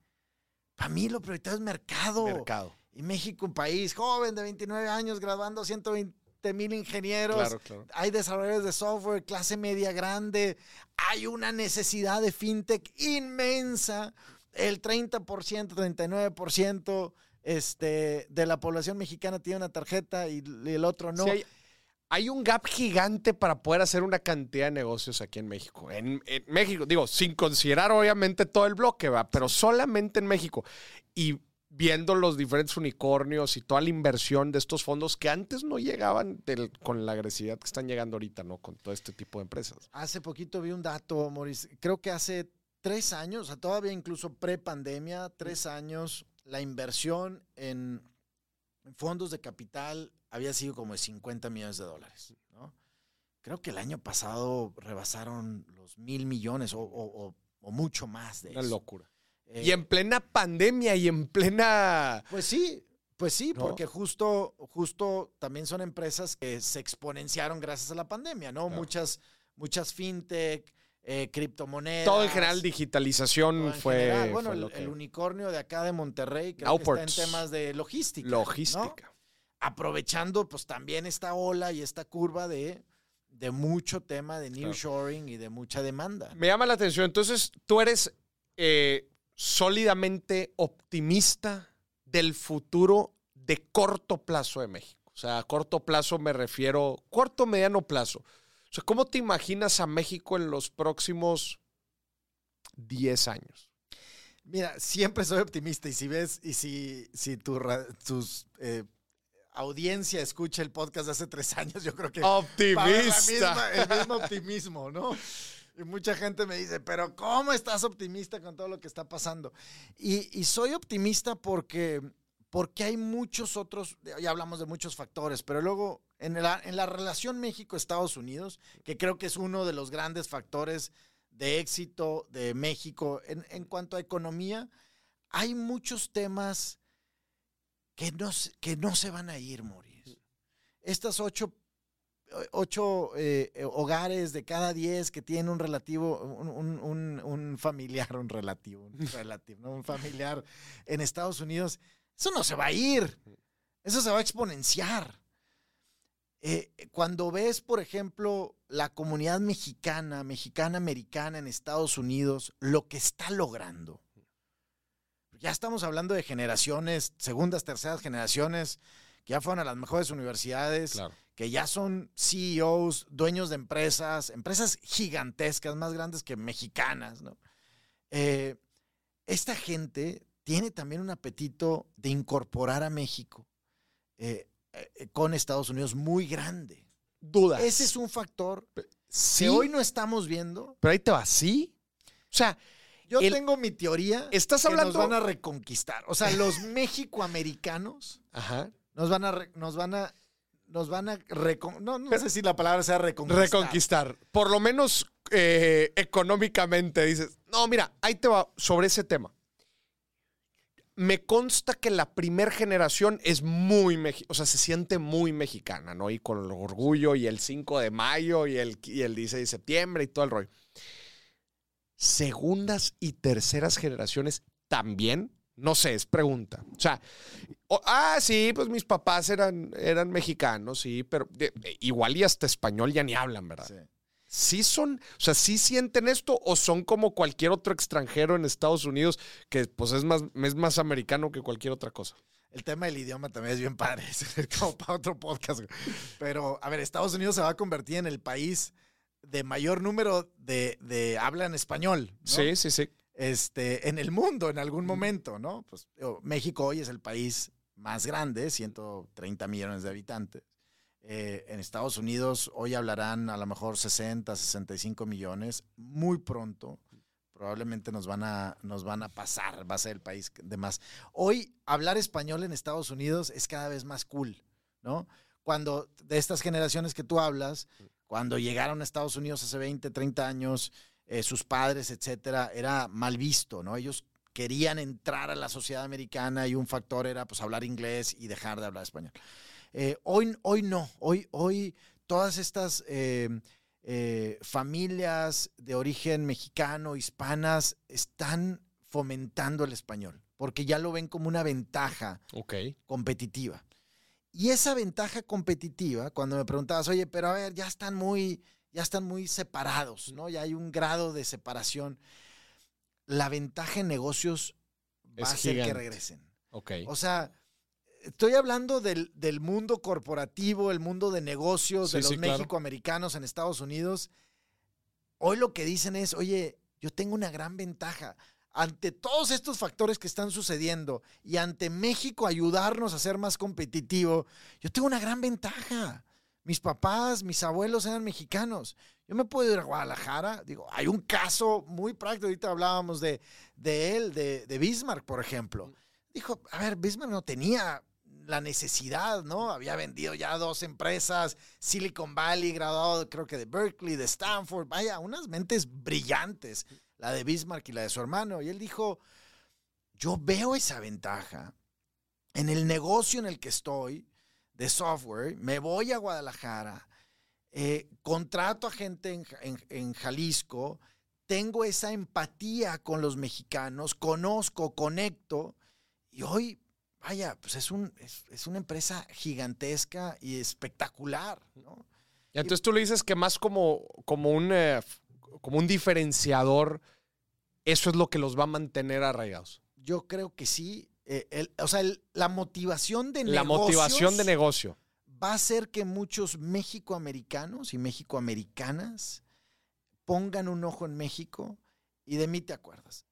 para mí lo prioritario es mercado. mercado. Y México, un país joven de 29 años, graduando 120 mil ingenieros. Claro, claro. Hay desarrolladores de software, clase media grande. Hay una necesidad de fintech inmensa. El 30%, 39% este, de la población mexicana tiene una tarjeta y el otro no. Sí, hay, hay un gap gigante para poder hacer una cantidad de negocios aquí en México. En, en México, digo, sin considerar obviamente todo el bloque, ¿va? pero solamente en México. Y viendo los diferentes unicornios y toda la inversión de estos fondos que antes no llegaban del- con la agresividad que están llegando ahorita, ¿no? Con todo este tipo de empresas. Hace poquito vi un dato, Maurice. Creo que hace tres años, o sea, todavía incluso pre-pandemia, tres años, la inversión en fondos de capital había sido como de 50 millones de dólares. ¿no? Creo que el año pasado rebasaron los mil millones o, o- o- o mucho más de Una eso. locura. Eh, Y en plena pandemia y en plena. Pues sí, pues sí, ¿No? porque justo, justo también son empresas que se exponenciaron gracias a la pandemia, ¿no? Claro. Muchas, muchas fintech, eh, criptomonedas. Todo en general, digitalización en fue. general. Bueno, fue el, lo que- el unicornio de acá de Monterrey, que Outports. está en temas de logística. ¿no? logística. Aprovechando pues también esta ola y esta curva de, de mucho tema de nearshoring y de mucha demanda. Me llama la atención. Entonces, tú eres eh, sólidamente optimista del futuro de corto plazo de México. O sea, a corto plazo me refiero, corto, mediano plazo. O sea, ¿cómo te imaginas a México en los próximos 10 años? Mira, siempre soy optimista y si ves, y si, si tu, tus eh, audiencia escucha el podcast de hace tres años, yo creo que Optimista. misma- el mismo optimismo, ¿no? Y mucha gente me dice, pero ¿cómo estás optimista con todo lo que está pasando? Y, soy optimista porque, porque hay muchos otros, ya hablamos de muchos factores, pero luego en la, en la relación México-Estados Unidos, que creo que es uno de los grandes factores de éxito de México en, en cuanto a economía, hay muchos temas que no, que no se van a ir, Maurice. Estas ocho, ocho eh, eh, hogares de cada diez que tienen un relativo, un, un- un- un familiar, un relativo, un [LAUGHS] relativo, ¿no? un familiar en Estados Unidos, eso no se va a ir. Eso se va a exponenciar. Eh, cuando ves, por ejemplo, la comunidad mexicana, mexicana-americana en Estados Unidos, lo que está logrando. Ya estamos hablando de generaciones, segundas, terceras generaciones, que ya fueron a las mejores universidades, Claro. que ya son CEOs, dueños de empresas, empresas gigantescas, más grandes que mexicanas, ¿no? Eh, esta gente tiene también un apetito de incorporar a México eh, eh, con Estados Unidos muy grande. Dudas. Ese es un factor sí, que hoy no estamos viendo. pero ahí te va, ¿sí? O sea, Yo El- tengo mi teoría estás que hablando... nos van a reconquistar. O sea, los [LAUGHS] mexicoamericanos Ajá. Nos van a nos van a nos van a no, no sé si la palabra sea reconquistar. Reconquistar. Por lo menos eh, económicamente dices, no, mira, ahí te va sobre ese tema. Me consta que la primer generación es muy o sea, se siente muy mexicana, ¿no? Y con el orgullo y el 5 de mayo y el, y el 16 de septiembre y todo el rollo. Segundas y terceras generaciones también, no sé, es pregunta. O sea, ah, sí, pues mis papás eran, eran mexicanos, sí, pero de- de- igual y hasta español ya ni hablan, ¿verdad? Sí. sí son, o sea, sí sienten esto o son como cualquier otro extranjero en Estados Unidos que pues es más, es más americano que cualquier otra cosa. El tema del idioma también es bien padre, [LAUGHS] es como para otro podcast. Pero, a ver, Estados Unidos se va a convertir en el país de mayor número de, de habla en español. ¿no? Sí, sí, sí. este, en el mundo en algún momento, ¿no? Pues México hoy es el país más grande, 130 millones de habitantes. Eh, en Estados Unidos hoy hablarán a lo mejor 60, 65 millones. Muy pronto, probablemente nos van a, nos van a pasar, va a ser el país de más. Hoy hablar español en Estados Unidos es cada vez más cool, ¿no? Cuando de estas generaciones que tú hablas, cuando llegaron a Estados Unidos hace 20, 30 años, eh, sus padres, etcétera, era mal visto, ¿no? Ellos querían entrar a la sociedad americana y un factor era pues hablar inglés y dejar de hablar español. Eh, hoy, hoy no, hoy, hoy todas estas eh, eh, familias de origen mexicano, hispanas, están fomentando el español, porque ya lo ven como una ventaja Ok. competitiva. Y esa ventaja competitiva, cuando me preguntabas, oye, pero a ver, ya están muy, ya están muy separados, ¿no? Ya hay un grado de separación. La ventaja en negocios va Es a ser que regresen. Ok. O sea, estoy hablando del, del mundo corporativo, el mundo de negocios, Sí, de los sí, claro. en Estados Unidos. Hoy lo que dicen es, oye, yo tengo una gran ventaja. Ante todos estos factores que están sucediendo y ante México ayudarnos a ser más competitivo, yo tengo una gran ventaja. Mis papás, mis abuelos eran mexicanos. Yo me puedo ir a Guadalajara. Digo, hay un caso muy práctico. Ahorita hablábamos de, de él, de, de Bismarck, por ejemplo. Dijo, a ver, Bismarck no tenía la necesidad, ¿no? Había vendido ya dos empresas, Silicon Valley, graduado creo que de Berkeley, de Stanford, vaya, unas mentes brillantes, la de Bismarck y la de su hermano. Y él dijo, yo veo esa ventaja en el negocio en el que estoy de software, me voy a Guadalajara, eh, contrato a gente en, en- en Jalisco, tengo esa empatía con los mexicanos, conozco, conecto, y hoy, vaya, pues es, un, es, es una empresa gigantesca y espectacular, ¿no? Y entonces tú le dices que más como, como, un, eh, como un diferenciador, eso es lo que los va a mantener arraigados. Yo creo que sí. Eh, el- o sea, el- la motivación de La negocios motivación de negocio. va a hacer que muchos mexicoamericanos y mexicoamericanas pongan un ojo en México y de mí te acuerdas.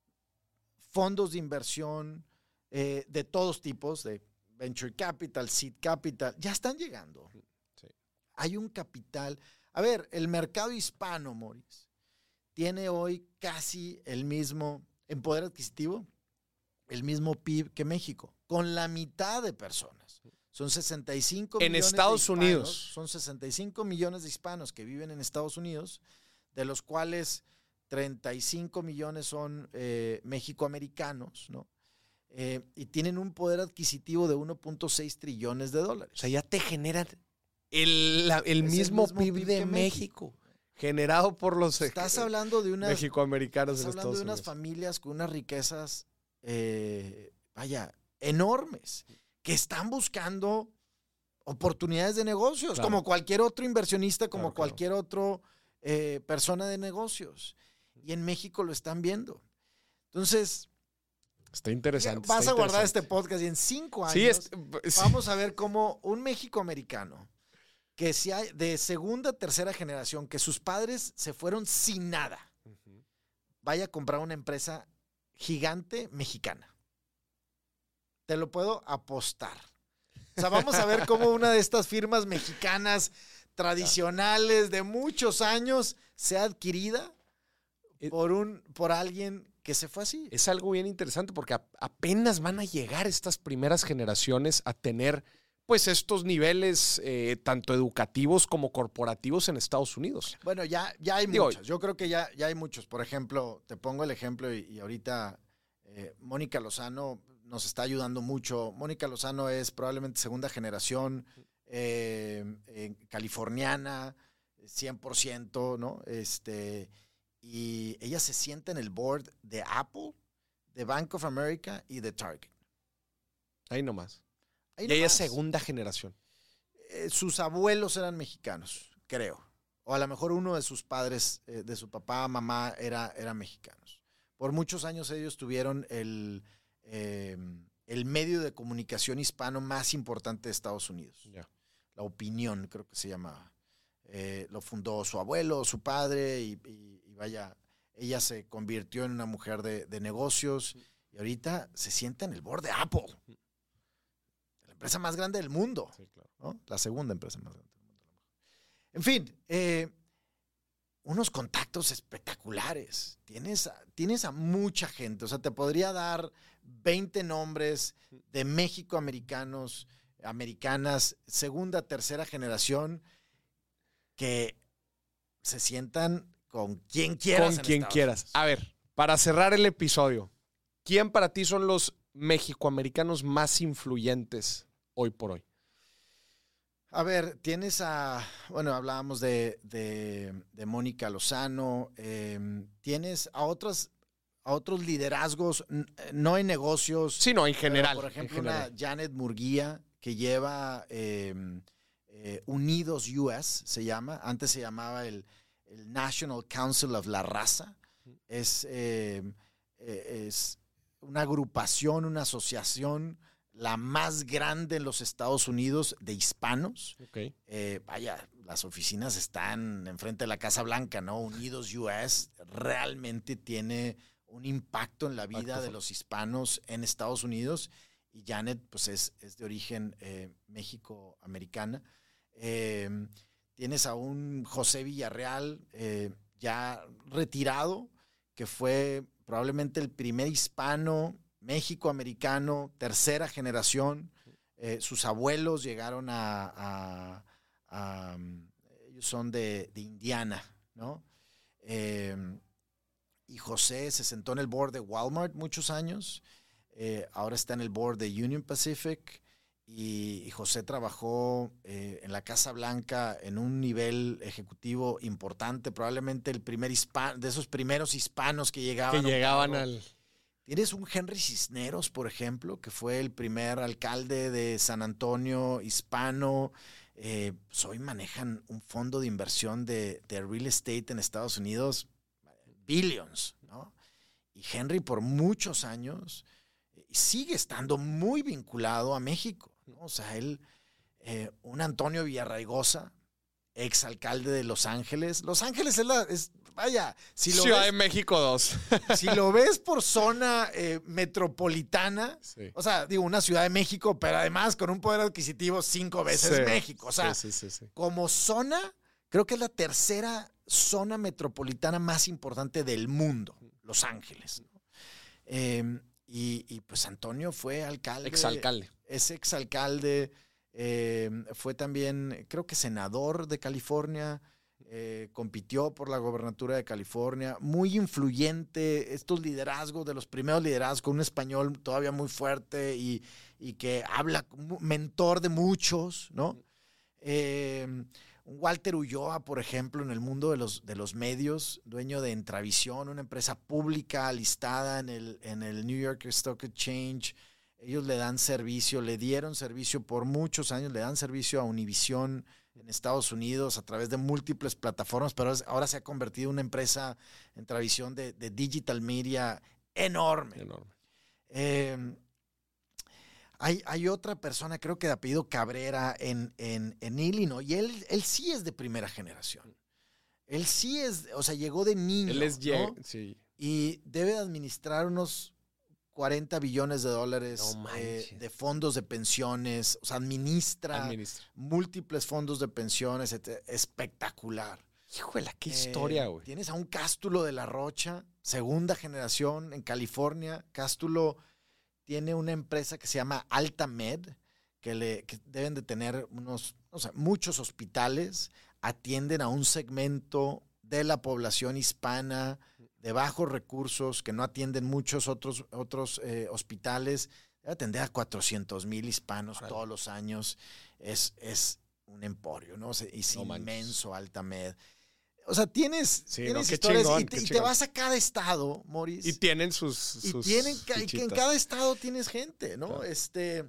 Fondos de inversión eh, de todos tipos, de venture capital, seed capital, ya están llegando. Sí. Hay un capital. A ver, el mercado hispano, Moris, tiene hoy casi el mismo, en poder adquisitivo, el mismo PIB que México, con la mitad de personas. Son 65 En millones de Estados hispanos, Unidos. Son 65 millones de hispanos que viven en Estados Unidos, de los cuales 35 millones son eh, mexicoamericanos, ¿no? Eh, y tienen un poder adquisitivo de 1.6 trillones de dólares. O sea, ya te generan el, la- el mismo, PIB de México, generado por los Estás hablando de unas, mexicoamericanos estás en hablando Estados de unas Unidos. familias con unas riquezas, eh, vaya, enormes, que están buscando oportunidades de negocios, Claro. como cualquier otro inversionista, como Claro, claro. cualquier otro eh, persona de negocios. Y en México lo están viendo. Entonces, Está interesante. vas está a guardar este podcast y en cinco años Sí, es, sí. vamos a ver cómo un México-americano que si hay de segunda, tercera generación, que sus padres se fueron sin nada, vaya a comprar una empresa gigante mexicana. Te lo puedo apostar. O sea, vamos a ver cómo una de estas firmas mexicanas tradicionales de muchos años sea adquirida Eh, por un por alguien que se fue así. Es algo bien interesante porque apenas van a llegar estas primeras generaciones a tener pues estos niveles eh, tanto educativos como corporativos en Estados Unidos. Bueno, ya, ya hay Digo, muchos. Yo creo que ya, ya hay muchos. Por ejemplo, te pongo el ejemplo y, y ahorita eh, Mónica Lozano nos está ayudando mucho. Mónica Lozano es probablemente segunda generación eh, eh, californiana, 100%, ¿no? Este, y ella se sienta en el board de Apple, de Bank of America y de Target. Ahí nomás. Ahí y ella es segunda generación. eh, sus abuelos eran mexicanos, creo. O a lo mejor uno de sus padres, eh, de su papá, mamá, era, eran mexicanos. Por muchos años ellos tuvieron el, eh, el medio de comunicación hispano más importante de Estados Unidos. La opinión, creo que se llamaba. Eh, lo fundó su abuelo, su padre, y, y- y vaya, ella se convirtió en una mujer de, de negocios y ahorita se sienta en el board de Apple, empresa más grande del mundo. Sí, claro. ¿no? La segunda empresa más grande del mundo. En fin, eh, unos contactos espectaculares. Tienes a, tienes a mucha gente. O sea, te podría dar 20 nombres de México americanos, americanas, segunda, tercera generación, que se sientan con quien quieras. Con en quien Estados quieras. Unidos. A ver, para cerrar el episodio, ¿quién para ti son los mexicoamericanos más influyentes hoy por hoy? A ver, tienes a, bueno, hablábamos de, de- de Mónica Lozano, eh, tienes a otros, a otros liderazgos, no en negocios. Sí, no, en general. por en ejemplo, general. una Janet Murguía que lleva eh, eh, Unidos US, se llama, antes se llamaba el, el National Council of la Raza. Es, eh, eh, es una agrupación, una asociación la más grande en los Estados Unidos de hispanos. Ok. Eh, vaya, las oficinas están enfrente de la Casa Blanca, ¿no? Unidos US realmente tiene un impacto en la vida Impacto de los hispanos en Estados Unidos. Y Janet, pues es, es de origen eh, México-americana. Eh, tienes a un José Villarreal eh, ya retirado, que fue probablemente el primer hispano, México-americano, tercera generación. Eh, sus abuelos llegaron a, a- a, um, ellos son de, de Indiana, ¿no? Eh, y José se sentó en el board de Walmart muchos años. Eh, ahora está en el board de Union Pacific. Y, y José trabajó eh, en la Casa Blanca en un nivel ejecutivo importante, probablemente el primer hispano, de esos primeros hispanos que llegaban. Que llegaban al. Tienes un Henry Cisneros, por ejemplo, que fue el primer alcalde de San Antonio hispano. Eh, pues hoy manejan un fondo de inversión de, real estate en Estados Unidos, billions, ¿no? Y Henry por muchos años eh, sigue estando muy vinculado a México. O sea, él, eh, un Antonio Villarraigosa, exalcalde de Los Ángeles. Los Ángeles es la, es, vaya, si lo Ciudad ves- de México 2. [LAUGHS] si lo ves por zona eh, metropolitana, Sí. o sea, digo, una Ciudad de México, pero además con un poder adquisitivo cinco veces Sí, México. O sea, sí, como zona, creo que es la tercera zona metropolitana más importante del mundo, Los Ángeles. ¿no? Eh, y, y, pues Antonio fue alcalde. Exalcalde. Es exalcalde. eh, fue también, creo que senador de California. Eh, compitió por la gobernatura de California. Muy influyente. Estos liderazgos, de los primeros liderazgos, un español todavía muy fuerte y, y que habla, mentor de muchos, ¿no? Eh, Walter Ulloa, por ejemplo, en el mundo de los, de los medios, dueño de Entravisión, una empresa pública listada en el, en el New York Stock Exchange. Ellos le dan servicio, le dieron servicio por muchos años, le dan servicio a Univision en Estados Unidos a través de múltiples plataformas, pero ahora se ha convertido en una empresa en Entravisión de, de digital media enorme. Enorme. Eh, hay, hay otra persona, creo que de apellido Cabrera, en, en, en Illinois, y él, él sí es de primera generación. Él sí es, o sea, llegó de niño. Él es. ¿no? Sí. Y debe de administrar unos 40 billones de dólares No eh, de fondos de pensiones. O sea, administra Administra. múltiples fondos de pensiones. etc. Espectacular. Híjole, qué Eh, historia, güey. Tienes a un Cástulo de la Rocha, segunda generación en California. Cástulo tiene una empresa que se llama Altamed, que, le, que deben de tener unos, o sea, muchos hospitales, atienden a un segmento de la población hispana de bajos recursos que no atienden muchos otros, otros eh, hospitales. Debe atender a 400 mil hispanos todos los años. Es, es un emporio, ¿no? Es No inmenso Altamed. O sea, tienes, Sí, tienes no, historias chingón, y, te, y te vas a cada estado, Morris. Y tienen sus. Y tienen y que en cada estado tienes gente, ¿no? Claro. Este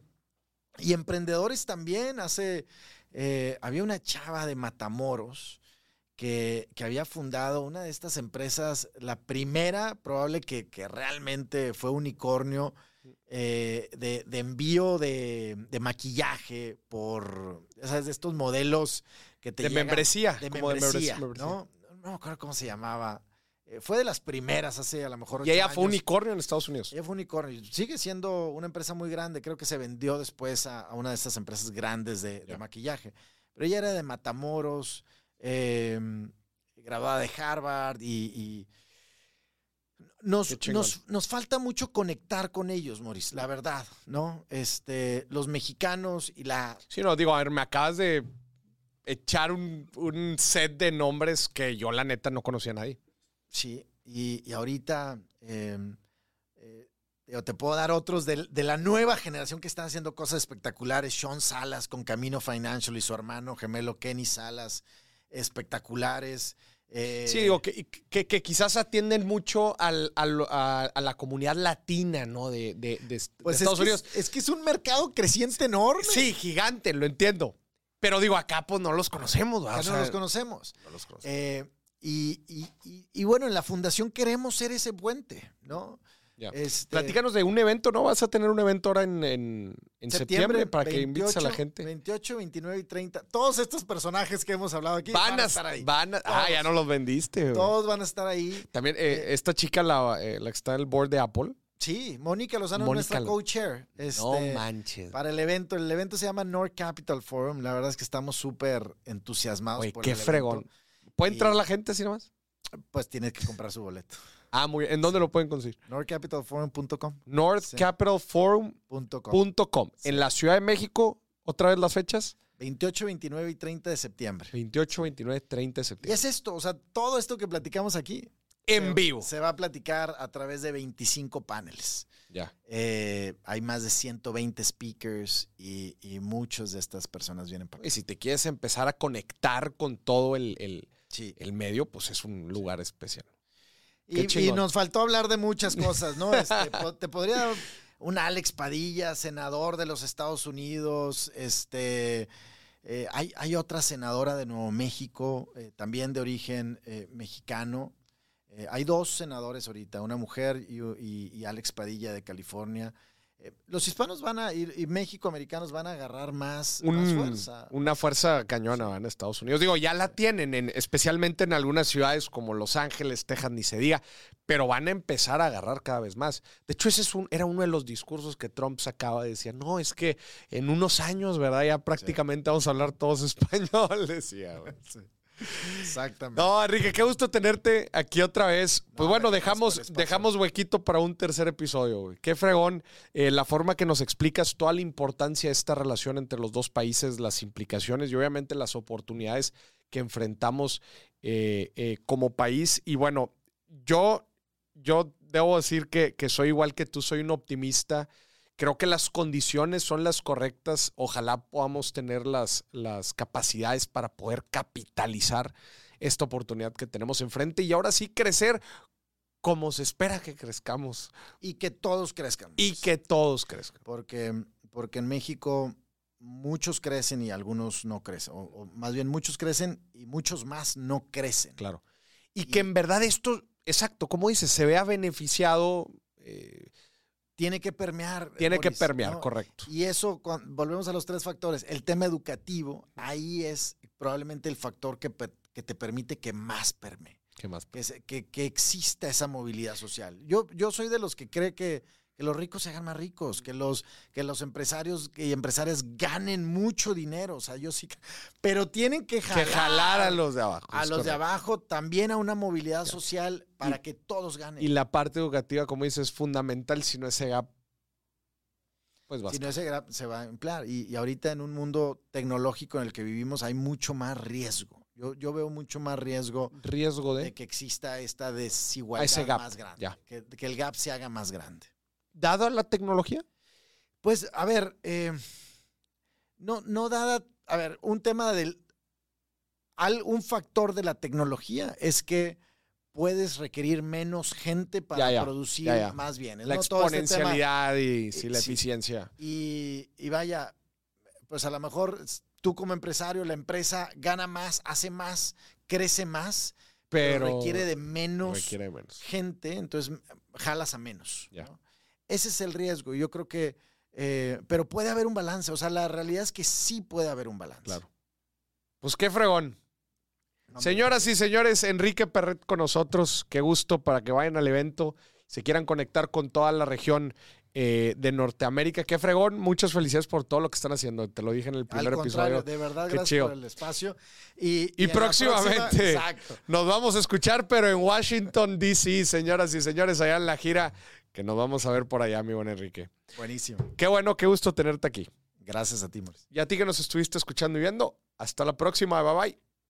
y emprendedores también. Hace eh, había una chava de Matamoros que, que había fundado una de estas empresas, la primera, probable que, que realmente fue unicornio eh, de, de envío de, de maquillaje por ¿sabes? de estos modelos que te De llegan- membresía. de como membresía, membresía. ¿no? No me acuerdo cómo se llamaba. Eh, fue de las primeras hace a lo mejor Y ella fue unicornio en Estados Unidos. Ella fue unicornio. Sigue siendo una empresa muy grande. Creo que se vendió después a, a una de estas empresas grandes de, de maquillaje. Pero ella era de Matamoros, eh, graduada de Harvard y... y nos, nos, nos falta mucho conectar con ellos, Maurice, la verdad, ¿no? Este, los mexicanos y la, Sí, no, digo, a ver, me acabas de echar un, un set de nombres que yo, la neta, no conocía a nadie. Sí, y, y ahorita eh, eh, te puedo dar otros de, de la nueva generación que están haciendo cosas espectaculares. Sean Salas con Camino Financial y su hermano gemelo Kenny Salas, espectaculares. Eh, Sí, digo, que, que, que quizás atienden mucho al, al- a, a la comunidad latina, ¿no? De, de- de- de pues es Estados que Unidos. Es, es que es un mercado creciente enorme. Sí, gigante, lo entiendo. Pero digo, acá pues no los conocemos, ¿verdad? O no los conocemos. no los conocemos. Eh, y, y- y- y bueno, en la fundación queremos ser ese puente, ¿no? Ya. Este, Platícanos de un evento, ¿no? Vas a tener un evento ahora en, en- en septiembre, para que invites a la 28, gente. 28, 29 y 30. Todos estos personajes que hemos hablado aquí Van a, estar ahí. van a- ah, ya no los vendiste. güey. Todos van a estar ahí. También eh, esta chica, la, eh, la que está en el board de Apple, Sí, Mónica Lozano es nuestra co-chair. no este, manches. Para el evento, el evento se llama North Capital Forum. La verdad es que estamos súper entusiasmados Güey, por qué el fregón. ¿Puede Y- entrar la gente así nomás? Pues tienes que comprar su boleto. Ah, muy bien. ¿En dónde lo pueden conseguir? NorthCapitalForum.com. northcapitalforum.com. Punto com. En la Ciudad de México, otra vez las fechas. 28, 29 y 30 de septiembre. 28, 29, 30 de Y septiembre. es esto, o sea, todo esto que platicamos aquí. En se- vivo. Se va a platicar a través de 25 paneles. Ya. Eh, hay más de 120 speakers y, y muchas de estas personas vienen para Y si te quieres empezar a conectar con todo el, el- Sí. el medio, pues es un lugar especial. Y, nos faltó hablar de muchas cosas, ¿no? Este, [LAUGHS] te podría dar un Alex Padilla, senador de los Estados Unidos. Este, eh, hay, hay otra senadora de Nuevo México, eh, también de origen eh, mexicano. Hay dos senadores ahorita, una mujer y, y- y Alex Padilla de California. Eh, los hispanos van a ir, y México-americanos van a agarrar más, fuerza. Una fuerza cañona en Estados Unidos. Digo, ya la tienen, en- especialmente en algunas ciudades como Los Ángeles, Texas, ni se diga, pero van a empezar a agarrar cada vez más. De hecho, ese es un, era uno de los discursos que Trump sacaba. Decía, no, es que en unos años, ¿verdad? Ya prácticamente vamos a hablar todos [LAUGHS] español, decía. güey. Exactamente. No, Enrique, qué gusto tenerte aquí otra vez. Pues No, bueno, dejamos, dejamos huequito para un tercer episodio. güey. Qué fregón eh, la forma que nos explicas toda la importancia de esta relación entre los dos países, las implicaciones y obviamente las oportunidades que enfrentamos eh, eh, como país. Y bueno, yo, yo debo decir que, que soy igual que tú, soy un optimista. Creo que las condiciones son las correctas. Ojalá podamos tener las, las capacidades para poder capitalizar esta oportunidad que tenemos enfrente y ahora sí crecer como se espera que crezcamos Y que todos crezcan. y que todos crezcan. Porque, porque en México muchos crecen y algunos no crecen. O, o más bien muchos crecen y muchos más no crecen. Claro. Y que en verdad esto, exacto, como dices, se vea beneficiado, eh, Tiene que permear. tiene que permear, ¿no? correcto. Y eso, volvemos a los tres factores. El tema educativo, ahí es probablemente el factor que, que te permite que más permee, ¿Qué más? que, que, que exista esa movilidad social. Yo, yo soy de los que cree que, que los ricos se hagan más ricos, que los, que los empresarios y empresarias ganen mucho dinero. O sea, yo sí. Pero tienen que Que jalar, jalar a los de abajo. a los de abajo también a una movilidad social para que todos ganen. Y la parte educativa, como dices, es fundamental, si no ese gap, pues Si basta. no, ese gra- se va a emplear. Y, y ahorita en un mundo tecnológico en el que vivimos hay mucho más riesgo. Yo, yo veo mucho más riesgo Riesgo de de... que exista esta desigualdad Ese gap, más grande. ya. Que, que el gap se haga más grande. Dada la tecnología, Pues, a ver, eh, no, no dada, a ver, un tema del, al- un factor de la tecnología es que puedes requerir menos gente para Ya, ya, producir ya, más bienes. la este exponencialidad y sí, la sí. eficiencia. Y, y vaya, pues a lo mejor tú como empresario, la empresa gana más, hace más, crece más, pero, Pero requiere de menos requiere menos. gente, entonces jalas a menos. ¿no? Ese es el riesgo. Yo creo que, eh, pero puede haber un balance. O sea, la realidad es que sí puede haber un balance. Claro. Pues qué fregón. No, Señoras y señores, Enrique Perret con nosotros. Qué gusto para que vayan al evento. Se quieran conectar con toda la región eh, de Norteamérica. Qué fregón. Muchas felicidades por todo lo que están haciendo. Te lo dije en el primer episodio. de verdad, Qué gracias chido. por el espacio. Y, Y la próximamente. Nos vamos a escuchar, pero en Washington, D.C., señoras y señores, allá en la gira, que nos vamos a ver por allá, mi buen Enrique. Buenísimo. Qué bueno, qué gusto tenerte aquí. Gracias a ti, Mauricio. Y a ti que nos estuviste escuchando y viendo, hasta la próxima. Bye bye.